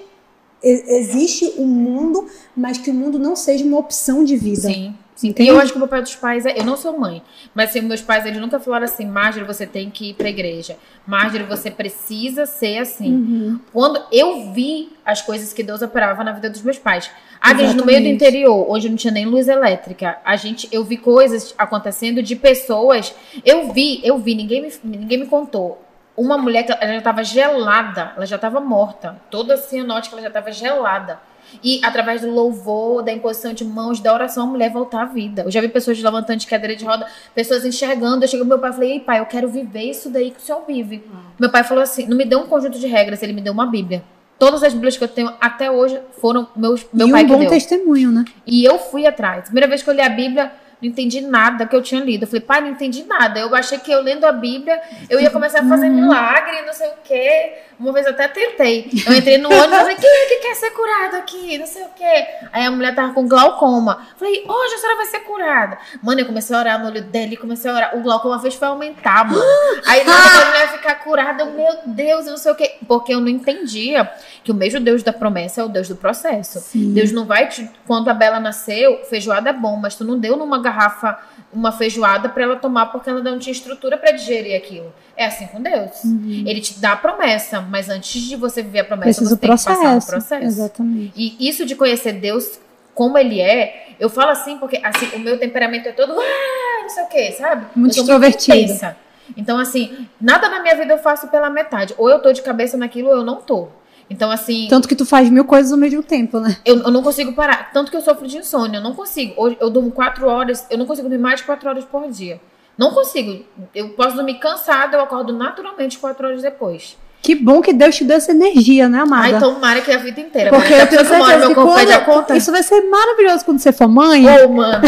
existe um mundo, mas que o mundo não seja uma opção de vida. Sim. E eu acho que o papel dos pais é. Eu não sou mãe, mas assim, meus pais eles nunca falaram assim: Marjorie, você tem que ir pra igreja. Marjorie, você precisa ser assim. Uhum. Quando eu vi as coisas que Deus operava na vida dos meus pais. Agnes, no meio do interior, onde não tinha nem luz elétrica, a gente, eu vi coisas acontecendo de pessoas. Eu vi, eu vi, ninguém me, ninguém me contou. Uma mulher que ela já estava gelada, ela já estava morta. Toda cianótica, ela já estava gelada. E através do louvor, da imposição de mãos, da oração, a mulher voltar à vida. Eu já vi pessoas levantando de cadeira de roda, pessoas enxergando. Eu cheguei pro meu pai e falei: Ei, pai, eu quero viver isso daí que o senhor vive. Meu pai falou assim: não me deu um conjunto de regras, ele me deu uma Bíblia. Todas as Bíblias que eu tenho até hoje foram meus, meu e pai um bom testemunho, né? E eu fui atrás. Primeira vez que eu li a Bíblia, não entendi nada que eu tinha lido. Eu falei, pai, não entendi nada. Eu achei que eu lendo a Bíblia, eu ia começar a fazer milagre, não sei o quê. Uma vez eu até tentei. Eu entrei no ônibus e falei, quem é que quer ser curado aqui? Não sei o quê. Aí a mulher tava com glaucoma. Falei, hoje a senhora vai ser curada. Mano, eu comecei a orar no olho dela e comecei a orar. O glaucoma fez foi aumentar, mano. Aí a mulher ficar curada, eu, meu Deus, eu não sei o quê. Porque eu não entendia que o mesmo Deus da promessa é o Deus do processo. Deus não vai te. Quando a Bela nasceu, feijoada é bom, mas tu não deu numa garrafa uma feijoada pra ela tomar porque ela não tinha estrutura pra digerir aquilo. É assim com Deus. Ele te dá a promessa, mas antes de você viver a promessa, Precisa você tem que passar no processo. Exatamente. E isso de conhecer Deus como ele é, eu falo assim porque assim, o meu temperamento é todo, ah, não sei o quê, sabe? Muito extrovertida. intensa. Então, assim, nada na minha vida eu faço pela metade. Ou eu tô de cabeça naquilo ou eu não tô. Então, assim, Tanto que tu faz mil coisas ao mesmo tempo, né? eu, eu não consigo parar. Tanto que eu sofro de insônia. Eu não consigo. Hoje eu durmo quatro horas. Eu não consigo dormir mais de quatro horas por dia. Não consigo. Eu posso dormir cansada, eu acordo naturalmente quatro horas depois. Que bom que Deus te deu essa energia, né, amada? Ai, tomara que a vida inteira. Porque eu tenho certeza que quando... conta. Isso vai ser maravilhoso quando você for mãe. Ô, mano,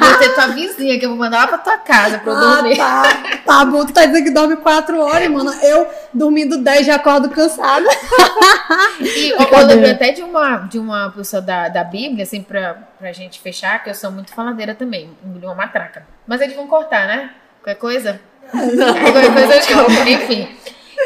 vou ter tua vizinha que eu vou mandar lá pra tua casa pra eu Ah, dormir. tá. Tá bom, tu tá dizendo que dorme quatro horas, mano. Eu, dormindo dez, já acordo cansada. E eu, eu lembrei até de uma, de uma pessoa da, da Bíblia, assim, pra, pra gente fechar, que eu sou muito faladeira também. Uma matraca. Mas eles vão cortar, né? Qualquer coisa? Qualquer coisa eu. Enfim.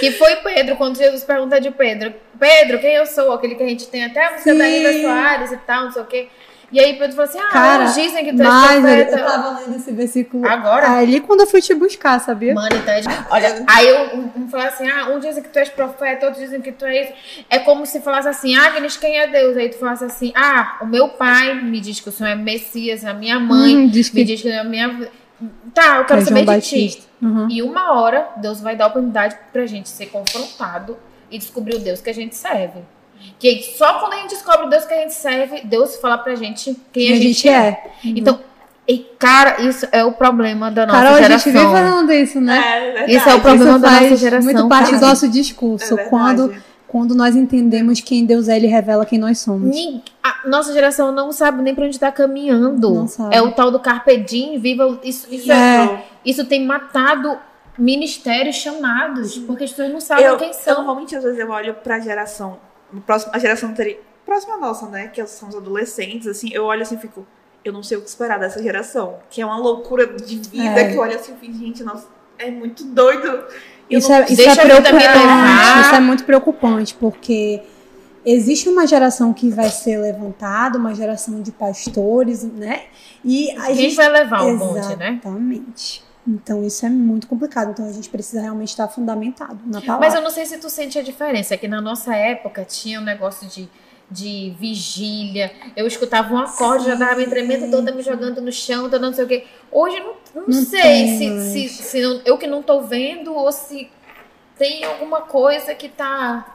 Que foi Pedro, quando Jesus pergunta de Pedro: Pedro, quem eu sou? Aquele que a gente tem até a música da Sim. Nina Soares e tal, não sei o quê. E aí Pedro falou assim: Ah, Cara, dizem que tu és Mas eu profeta. tava lendo esse versículo Agora? ali quando eu fui te buscar, sabia? Mano, então, olha, aí eu, um, um fala assim, ah, um dizem que tu és profeta, outros dizem que tu és. É como se falasse assim, Agnes, quem é Deus? Aí tu falasse assim, ah, o meu pai me diz que o Senhor é Messias, a minha mãe Hum, diz me que diz que é a minha... Tá, eu quero é saber João de ti. Batista. Uhum. E uma hora, Deus vai dar a oportunidade pra gente ser confrontado e descobrir o Deus que a gente serve. Que só quando a gente descobre o Deus que a gente serve, Deus fala pra gente quem Quem a gente, é. Então, e, cara, isso é o problema da nossa Carol, a gente geração. vive falando isso, né? É, verdade. Isso é o problema Isso da nossa faz geração. muito parte cara. do nosso discurso. É verdade. quando, quando nós entendemos quem Deus é, Ele revela quem nós somos. A nossa geração não sabe nem pra onde tá caminhando. Não sabe. É o tal do Carpe Diem, viva. Isso, isso, É. isso tem matado ministérios chamados, porque as pessoas não sabem eu, quem eu são. normalmente, às vezes, eu olho pra geração, próxima, a geração anterior, próxima nossa, né? Que são os adolescentes, assim, eu olho assim e fico, eu não sei o que esperar dessa geração. Que é uma loucura de vida, É. que eu olho assim e fico, gente, nossa, é muito doido. Isso é, isso é preocupante. Isso é muito preocupante, porque existe uma geração que vai ser levantada, uma geração de pastores, né? E a Quem gente vai levar o monte, né? Exatamente. Então isso é muito complicado. Então a gente precisa realmente estar fundamentado na palavra. Mas eu não sei se tu sente a diferença, é que na nossa época tinha um negócio de, de vigília. Eu escutava um acorde, já tava me tremendo toda, me jogando no chão, toda não sei o quê. Hoje eu não, não, Não sei tem se, se, se não- eu que não tô vendo ou se tem alguma coisa que tá.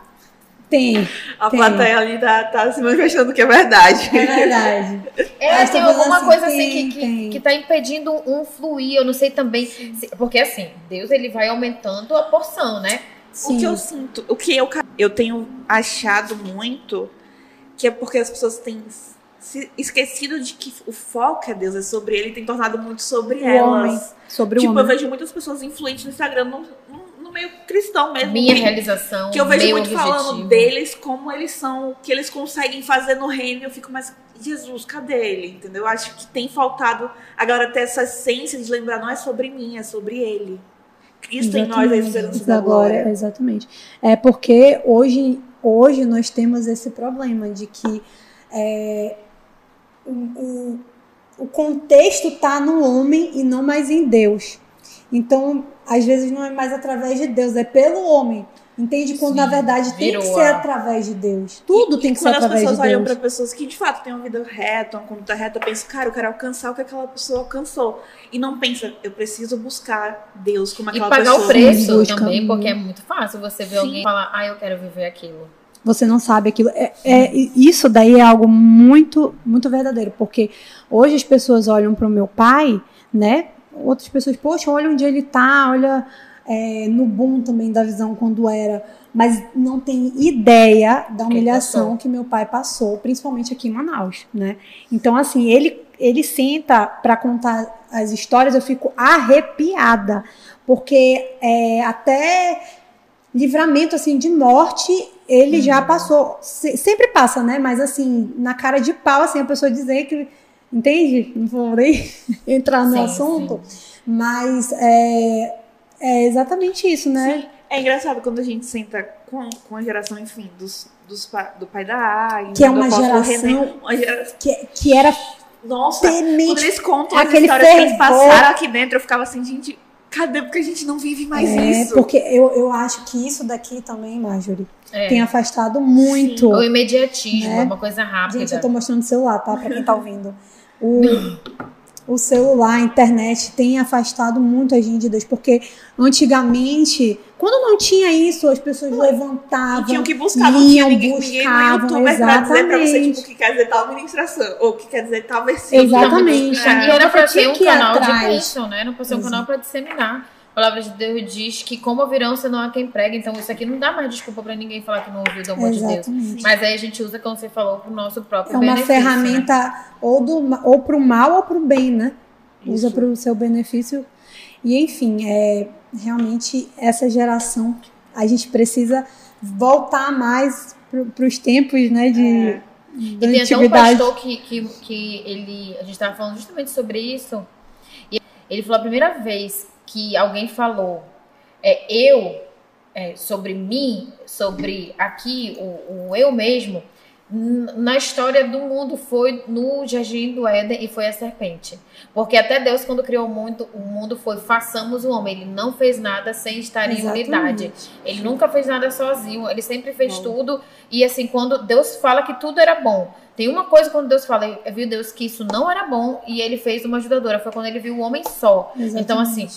Tem, A Tem. plateia ali tá, tá se manifestando que é verdade. é verdade. É, Mas tem alguma assim, coisa assim que, que, tem. que tá impedindo um fluir. Eu não sei também. se- porque assim, Deus ele vai aumentando a porção, né? O que eu Sim. sinto, o que eu, eu tenho achado muito, que é porque as pessoas têm se esquecido de que o foco é Deus, é sobre ele, e tem tornado muito sobre O elas. homem, sobre o Tipo, eu homem. vejo muitas pessoas influentes no Instagram no, no, no meio cristão mesmo. Minha que- realização, Que eu vejo muito objetivo. falando deles, como eles são, o que eles conseguem fazer no reino. Eu fico, mas Jesus, cadê ele? Entendeu? Eu acho que tem faltado agora ter essa essência de lembrar, não é sobre mim, é sobre ele. Cristo em nós é a esperança da Agora, glória. exatamente. É porque hoje, hoje nós temos esse problema de que é, o, o, o contexto está no homem e não mais em Deus. Então, às vezes não é mais através de Deus, é pelo homem. Entende? Quando Sim, na verdade tem que ser a- através de Deus. Tudo E tem que ser quando as através de pessoas olham Deus. para pessoas que de fato têm uma vida reta, uma conduta reta, pensam, cara, eu quero alcançar o que aquela pessoa alcançou. E não pensa, eu preciso buscar Deus como E aquela pagar pessoa. o preço Busca- também, porque é muito fácil você ver Sim. alguém falar, ah, eu quero viver aquilo. você não sabe aquilo. É, é- isso daí é algo muito, muito verdadeiro, porque hoje as pessoas olham para o meu pai, né? Outras pessoas, poxa, olha onde ele tá, olha é, no boom também da visão quando era, mas não tem ideia da humilhação que meu pai passou, principalmente aqui em Manaus, né? Então, assim, ele, ele senta para contar as histórias, eu fico arrepiada, porque é, até livramento assim de morte ele Uhum. já passou Se- sempre passa né? Mas assim na cara de pau assim a pessoa dizer que entende? Não vou nem entrar no Sim, assunto. mas é, é exatamente isso né Sim. É engraçado quando a gente senta com, com a geração, enfim, dos, dos do pai da Agnes, Que é uma geração- René, uma geração- que, que era Nossa, quando eles contam aquele as histórias que eles fervor. passaram aqui dentro, eu ficava assim, gente, cadê? Porque a gente não vive mais é, isso. porque eu, eu acho que isso daqui também Marjorie É. tem afastado muito O imediatismo, Né? é uma coisa rápida. Gente, eu tô mostrando o celular, tá? Pra quem tá ouvindo. O, o celular, a internet tem afastado muito a gente de Deus, porque antigamente, quando não tinha isso, as pessoas E levantavam. tinham que buscar, não tinha ninguém, ninguém no buscavam, YouTube pra dizer pra você, exatamente. tipo, o que quer dizer tal ministração, ou o que quer dizer tal versículo. Exatamente. E É. era pra ser um canal de atrás. bênção, né? Era pra ser um canal pra disseminar. A palavra de Deus diz que como ouvirão se não há quem prega. Então isso aqui não dá mais desculpa pra ninguém falar que não ouviu do amor de Deus. Exatamente. Mas aí a gente usa, como você falou, pro nosso próprio É uma benefício, né? ferramenta ou, do, ou pro mal ou pro bem, né? Usa Isso. pro seu benefício. E enfim, é, realmente essa geração, a gente precisa voltar mais para os tempos, né? De, É. E tem até um pastor que, que, que ele. A gente tava falando justamente sobre isso. E ele falou a primeira vez que alguém falou é, eu é, sobre mim, sobre aqui, o, o eu mesmo, na história do mundo foi no Jardim do Éden e foi a serpente. Porque até Deus, quando criou o mundo, o mundo foi façamos o homem. Ele não fez nada sem estar em Exatamente. unidade. Ele nunca fez nada sozinho, ele sempre fez Bom. tudo. E assim, quando Deus fala que tudo era bom, tem uma coisa quando Deus fala, viu Deus que isso não era bom e ele fez uma ajudadora, foi quando ele viu o homem só. Exatamente. Então, assim,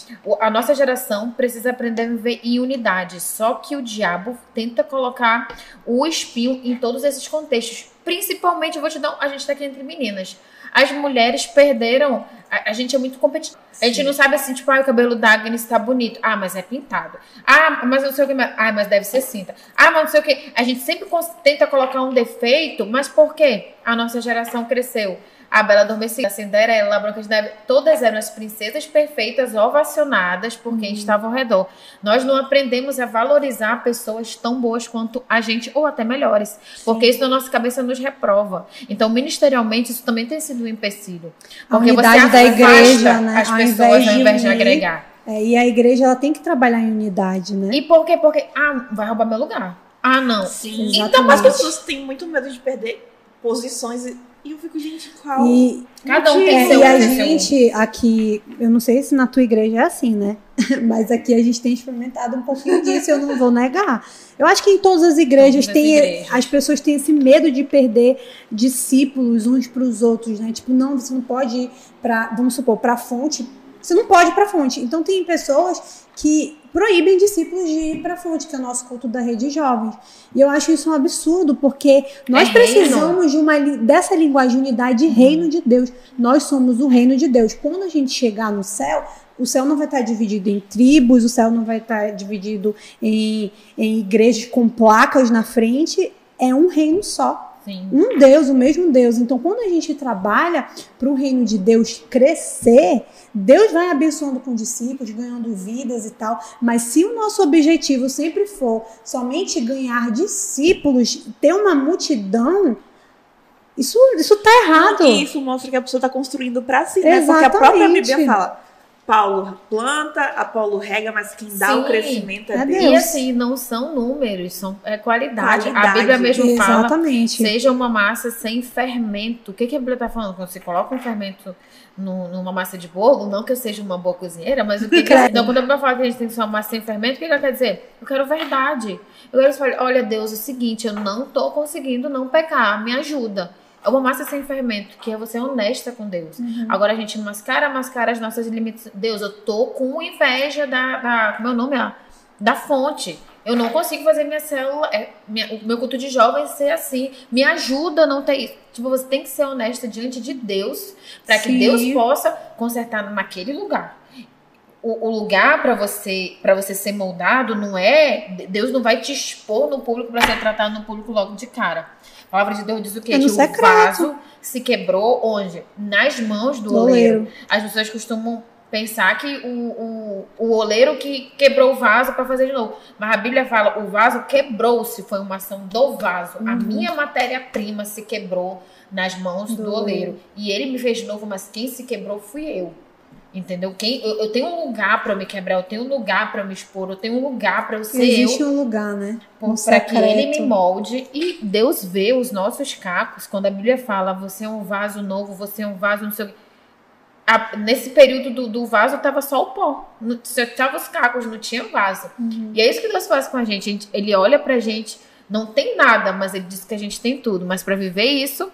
a nossa geração precisa aprender a viver em unidade. Só que o diabo tenta colocar o espinho em todos esses contextos. Principalmente, eu vou te dar. A gente tá aqui entre meninas. As mulheres perderam. A, a gente é muito competitivo. A gente não sabe assim, tipo, ah, o cabelo da Agnes tá bonito. Ah, mas é pintado. Ah, mas não sei o que. mais. Ah, mas deve ser cinta. Ah, mas não sei o que. A gente sempre tenta colocar um defeito, mas por quê? A nossa geração cresceu. A Bela Adormecida, a Cinderela, a Branca de Neve, todas eram as princesas perfeitas, ovacionadas por quem estava ao redor. Nós não aprendemos a valorizar pessoas tão boas quanto a gente, ou até melhores, porque isso na nossa cabeça nos reprova. Então, ministerialmente, isso também tem sido um empecilho. A Porque você unidade da afasta igreja, né? as Ao pessoas invés ao de invés de unir, agregar. É, e a igreja ela tem que trabalhar em unidade, né? E por quê? Porque, ah, vai roubar meu lugar. Ah, não. Sim. Exatamente. Então, as pessoas têm muito medo de perder posições e eu fico, gente, qual? E, Cada um tem é, seu e a seu- gente aqui, eu não sei se na tua igreja é assim, né? Mas aqui a gente tem experimentado um pouquinho disso, eu não vou negar. Eu acho que em todas as igrejas Todas as tem igrejas. as pessoas têm esse medo de perder discípulos uns para os outros, né? Tipo, não, você não pode ir para, vamos supor, para a fonte. Você não pode ir para a fonte. Então tem pessoas que proíbem discípulos de ir para a fonte, que é o nosso culto da rede jovens. E eu acho isso um absurdo, porque nós É precisamos de uma dessa linguagem de unidade de reino de Deus. Nós somos o reino de Deus. Quando a gente chegar no céu, o céu não vai estar dividido em tribos, o céu não vai estar dividido em, em igrejas com placas na frente. É um reino só. Sim. Um Deus, o mesmo Deus. Então, quando a gente trabalha para o reino de Deus crescer, Deus vai abençoando com discípulos, ganhando vidas e tal. Mas se o nosso objetivo sempre for somente ganhar discípulos, ter uma multidão, isso, isso tá errado. E isso mostra que a pessoa está construindo para si, né? Porque a própria Bíblia Exatamente. fala: Paulo planta, Apolo rega, mas quem dá Sim, o crescimento é, é Deus. E assim, não são números, são é qualidade. A Qualidade. Bíblia mesmo fala Exatamente. seja uma massa sem fermento. O que, que a Bíblia está falando? Quando você coloca um fermento no- numa massa de bolo, não que eu seja uma boa cozinheira, mas o que, que. Então, quando a Bíblia fala que a gente tem que ser uma massa sem fermento, o que, que ela quer dizer? Eu quero verdade. Eu quero falar, olha, Deus, é o seguinte, eu não tô conseguindo não pecar, me ajuda. É uma massa sem fermento, que é você honesta com Deus. Agora a gente mascara, mascara as nossas limites. Deus, eu tô com inveja da. da como é o nome? Ah, Da fonte. Eu não consigo fazer minha célula, é, minha- o meu culto de jovens ser assim. Me ajuda a não ter isso. Tipo, você tem que ser honesta diante de Deus, para que. Deus possa consertar naquele lugar. O, o lugar para você para você ser moldado não é. Deus não vai te expor no público para ser tratado no público logo de cara. A palavra de Deus diz o quê? É que o secreto. vaso se quebrou onde? Nas mãos do oleiro. Oleiro. As pessoas costumam pensar que o, o, o oleiro que quebrou o vaso para fazer de novo. Mas a Bíblia fala, o vaso quebrou-se, foi uma ação do vaso. A minha matéria-prima se quebrou nas mãos do, Do oleiro. E ele me fez de novo, mas quem se quebrou fui eu. Entendeu? Quem, eu, eu tenho um lugar para me quebrar, eu tenho um lugar para me expor, eu tenho um lugar para eu ser Existe eu um lugar, né? Um para que ele me molde e Deus vê os nossos cacos. Quando a Bíblia fala, você é um vaso novo, você é um vaso, não sei o quê. A- nesse período do, do vaso tava só o pó. Não- Só tava os cacos, não tinha vaso. E é isso que Deus faz com a gente. A gente- Ele olha pra gente, não tem nada, mas ele diz que a gente tem tudo. Mas para viver isso,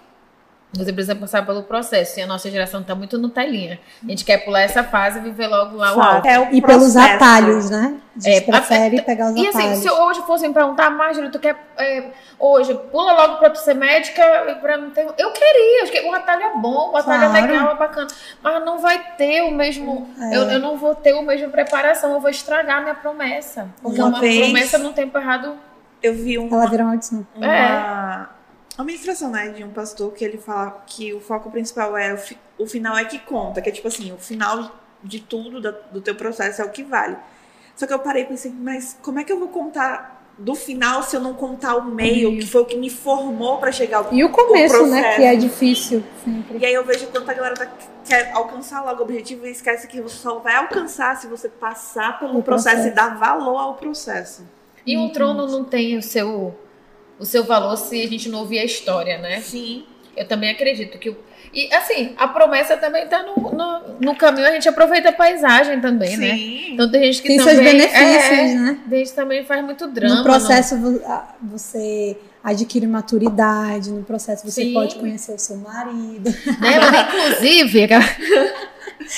você precisa passar pelo processo. E a nossa geração tá muito no telinha. A gente quer pular essa fase e viver logo lá o alto. É o E pelos atalhos, né? A gente É, prefere pegar os E assim, atalhos. se hoje fosse me perguntar, Marjorie, tu quer é, hoje, pula logo pra tu ser médica pra não ter. Eu queria, acho que o atalho é bom, o atalho Claro. é legal, é bacana. Mas não vai ter o mesmo. É. Eu, eu não vou ter a mesma preparação, eu vou estragar minha promessa. Porque Uma uma, vez- promessa no tempo errado. Eu vi um, Ela vira maldição. uma, É. uma ministração, né, de um pastor que ele fala que o foco principal é o, fi- o final é que conta, que é tipo assim, o final de tudo da- do teu processo é o que vale. Só que eu parei e pensei, mas como é que eu vou contar do final se eu não contar o meio, que foi o que me formou pra chegar ao E o começo, né? Que é difícil sempre. E aí eu vejo quanta galera tá, quer alcançar logo o objetivo e esquece que você só vai alcançar se você passar pelo processo, processo. e dar valor ao processo. E um trono não tem o seu, o seu valor se a gente não ouvir a história, né? Sim. Eu também acredito que. o- E assim, a promessa também tá no, no, no caminho, a gente aproveita a paisagem também, né? Sim. Então tem gente que Tem também. seus benefícios, é, né? Tem gente também faz muito drama. No processo a- você adquire maturidade, no processo você Sim. pode conhecer o seu marido. não- né? Mas, inclusive, aquela-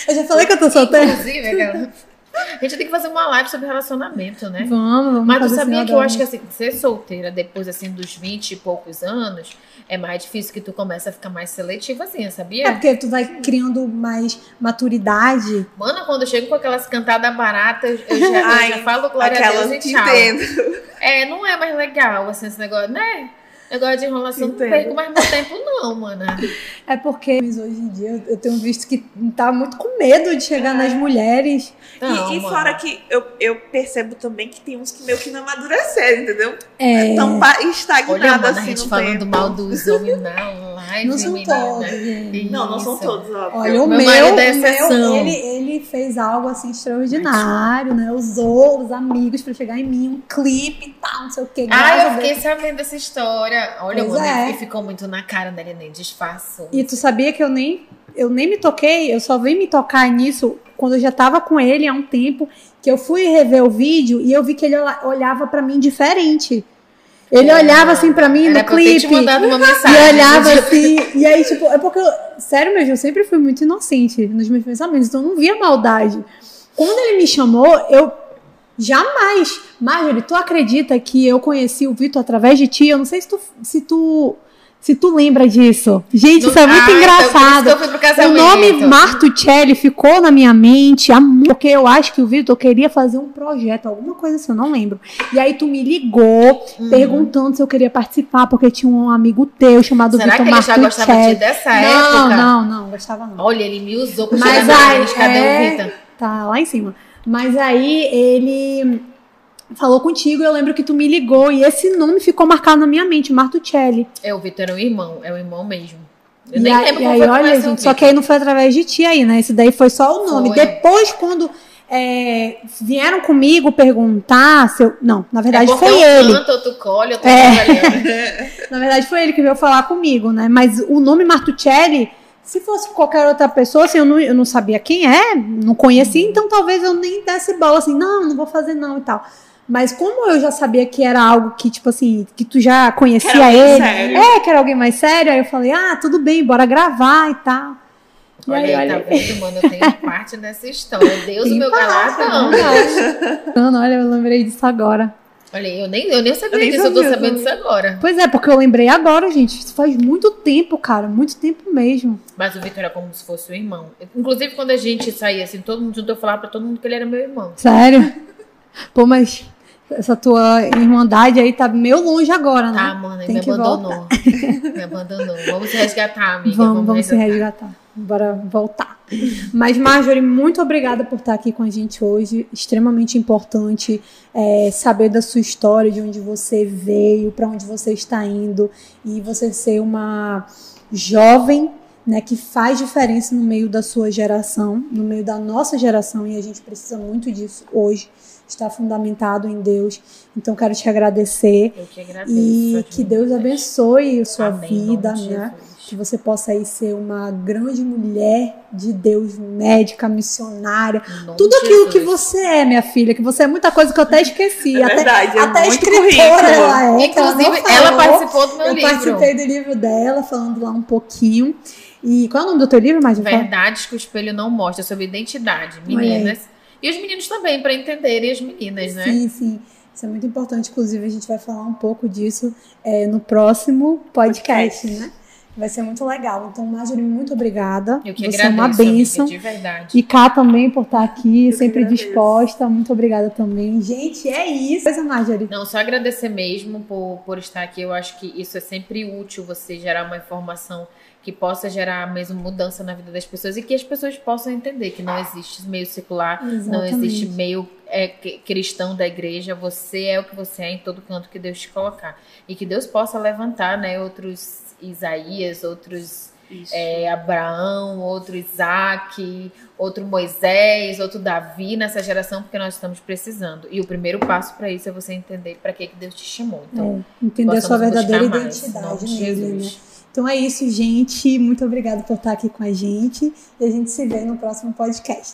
Eu já falei que eu tô solteira. inclusive, aquela- a gente tem que fazer uma live sobre relacionamento, né? Vamos, vamos Mas tu sabia que eu acho que assim, ser solteira depois assim dos 20 e poucos anos é mais difícil que tu começa a ficar mais seletiva assim, sabia? É porque tu vai criando mais maturidade. Mano, quando eu chego com aquelas cantadas baratas, eu já, eu Ai, já falo glória a Aquelas Deus te e tchau. entendo. É, não é mais legal, assim, esse negócio, né? Negócio de enrolação, não Entendo. perco mais meu tempo, não, mano. É porque hoje em dia eu- tenho visto que tá muito com medo de chegar nas mulheres. Não, e, e fora que eu, eu percebo também que tem uns que meio que não amadureceram, entendeu? É, Estão pa- Olha, estagnados mano, a assim gente no falando tempo. mal dos homens na live, não são menina. todos, gente. Não, não são todos, óbvio. Olha, o Meu meu, marido é meu, ele, ele fez algo assim extraordinário, né? Usou os amigos pra chegar em mim, um clipe e tal, não sei o que. Ah, eu fiquei sabendo dessa história. Olha, Pois mano, é. ficou muito na cara dele, nem disfarçou. E tu sabia que eu nem, eu nem me toquei, eu só vim me tocar nisso quando eu já tava com ele há um tempo, que eu fui rever o vídeo e eu vi que ele olha- olhava pra mim diferente. Ele Pô, olhava assim pra mim no clipe. mandado uma E mensagem. olhava né? assim, e aí, tipo, é porque, eu, sério mesmo, eu sempre fui muito inocente nos meus pensamentos, então eu não via maldade. Quando ele me chamou, eu jamais. Marjorie, tu acredita que eu conheci o Vitor através de ti? Eu não sei se tu, se tu Se tu lembra disso. Gente, isso é muito Ah, então por isso engraçado. pro O nome Martuccelli ficou na minha mente muito, porque eu acho que o Vitor queria fazer um projeto, alguma coisa assim, eu não lembro. E aí tu me ligou Uhum. perguntando se eu queria participar, porque tinha um amigo teu chamado Será Vitor que ele já gostava de dessa Não, época? não, não, gostava não. Olha, ele me usou pra Mas aí, é- o Vitor? Tá lá em cima. Mas aí ele falou contigo, eu lembro que tu me ligou e esse nome ficou marcado na minha mente, Martuccelli. É, o Vitor era um irmão, é um irmão mesmo. Eu E nem aí, lembro e aí, eu olha, o gente, só que aí não foi através de ti aí, né? Esse daí foi só o nome. Foi. Depois, quando é, vieram comigo perguntar se eu. Não, na é verdade porque foi um ele. canta, outro colhe, outro É. trabalhando. Na verdade foi ele que veio falar comigo, né? Mas o nome Martuccelli, se fosse qualquer outra pessoa, assim, eu não, eu não sabia quem é, não conhecia, então talvez eu nem desse bola assim, não, não vou fazer não e tal. Mas como eu já sabia que era algo que, tipo assim, que tu já conhecia Que era alguém ele. sério. É, que era alguém mais sério, aí eu falei, ah, tudo bem, bora gravar e tal. E Olha aí, aí, tá olha vendo, mano? Eu tenho parte nessa história. Deus, Tem o meu galardão. é Ana, olha, eu lembrei disso agora. Olha, eu nem, eu nem sabia Eu nem disso, eu tô sabia sabendo disso agora. Pois é, porque eu lembrei agora, gente. Isso faz muito tempo, cara. Muito tempo mesmo. Mas o Vitor era como se fosse um irmão. Inclusive, quando a gente saía assim, todo mundo junto, eu falava pra todo mundo que ele era meu irmão. Sério? Pô, mas essa tua irmandade aí tá meio longe agora, Tá, né? mano, ele Tem me que abandonou. me abandonou. Vamos se resgatar, amiga. vamos, vamos se resgatar. resgatar. Bora voltar. Mas, Marjorie, muito obrigada por estar aqui com a gente hoje. Extremamente importante é, saber da sua história, de onde você veio, para onde você está indo. E você ser uma jovem né, que faz diferença no meio da sua geração, no meio da nossa geração, e a gente precisa muito disso hoje. Está fundamentado em Deus. Então, quero te agradecer. Eu que agradeço. E que Deus abençoe a sua Amém, vida, né? Jesus. Que você possa aí ser uma grande mulher de Deus, médica, missionária. Tudo aquilo que Jesus. você é, minha filha, que você é muita coisa que eu até esqueci. É até verdade, é até escritora currículo. ela é. que ela Inclusive, ela falou. participou do meu Eu livro. participei do livro dela, falando lá um pouquinho. E qual é o nome do teu livro, mais Verdades que o espelho não mostra sobre identidade, meninas. E os meninos também, para entenderem as meninas, né? Sim, sim. Isso é muito importante. Inclusive, a gente vai falar um pouco disso é, no próximo podcast, Podcast. né? Vai ser muito legal. Então, Marjorie, muito obrigada. Eu que Você agradeço, é uma bênção. amiga, de verdade. E Cá também por estar aqui, Eu sempre disposta. Muito obrigada também. Gente, é isso. Coisa, Marjorie. Não, só agradecer mesmo por, por estar aqui. Eu acho que isso é sempre útil, você gerar uma informação que possa gerar mesmo mudança na vida das pessoas e que as pessoas possam entender que não existe meio secular, não existe meio é, cristão da igreja. Você é o que você é em todo canto que Deus te colocar. E que Deus possa levantar né, outros Isaías, outros é, Abraão, outro Isaac, outro Moisés, outro Davi nessa geração, porque nós estamos precisando. E o primeiro passo para isso é você entender para que, que Deus te chamou. Então, É, entender a sua verdadeira identidade nele, né? Então é isso, gente. Muito obrigada por estar aqui com a gente. E a gente se vê no próximo podcast.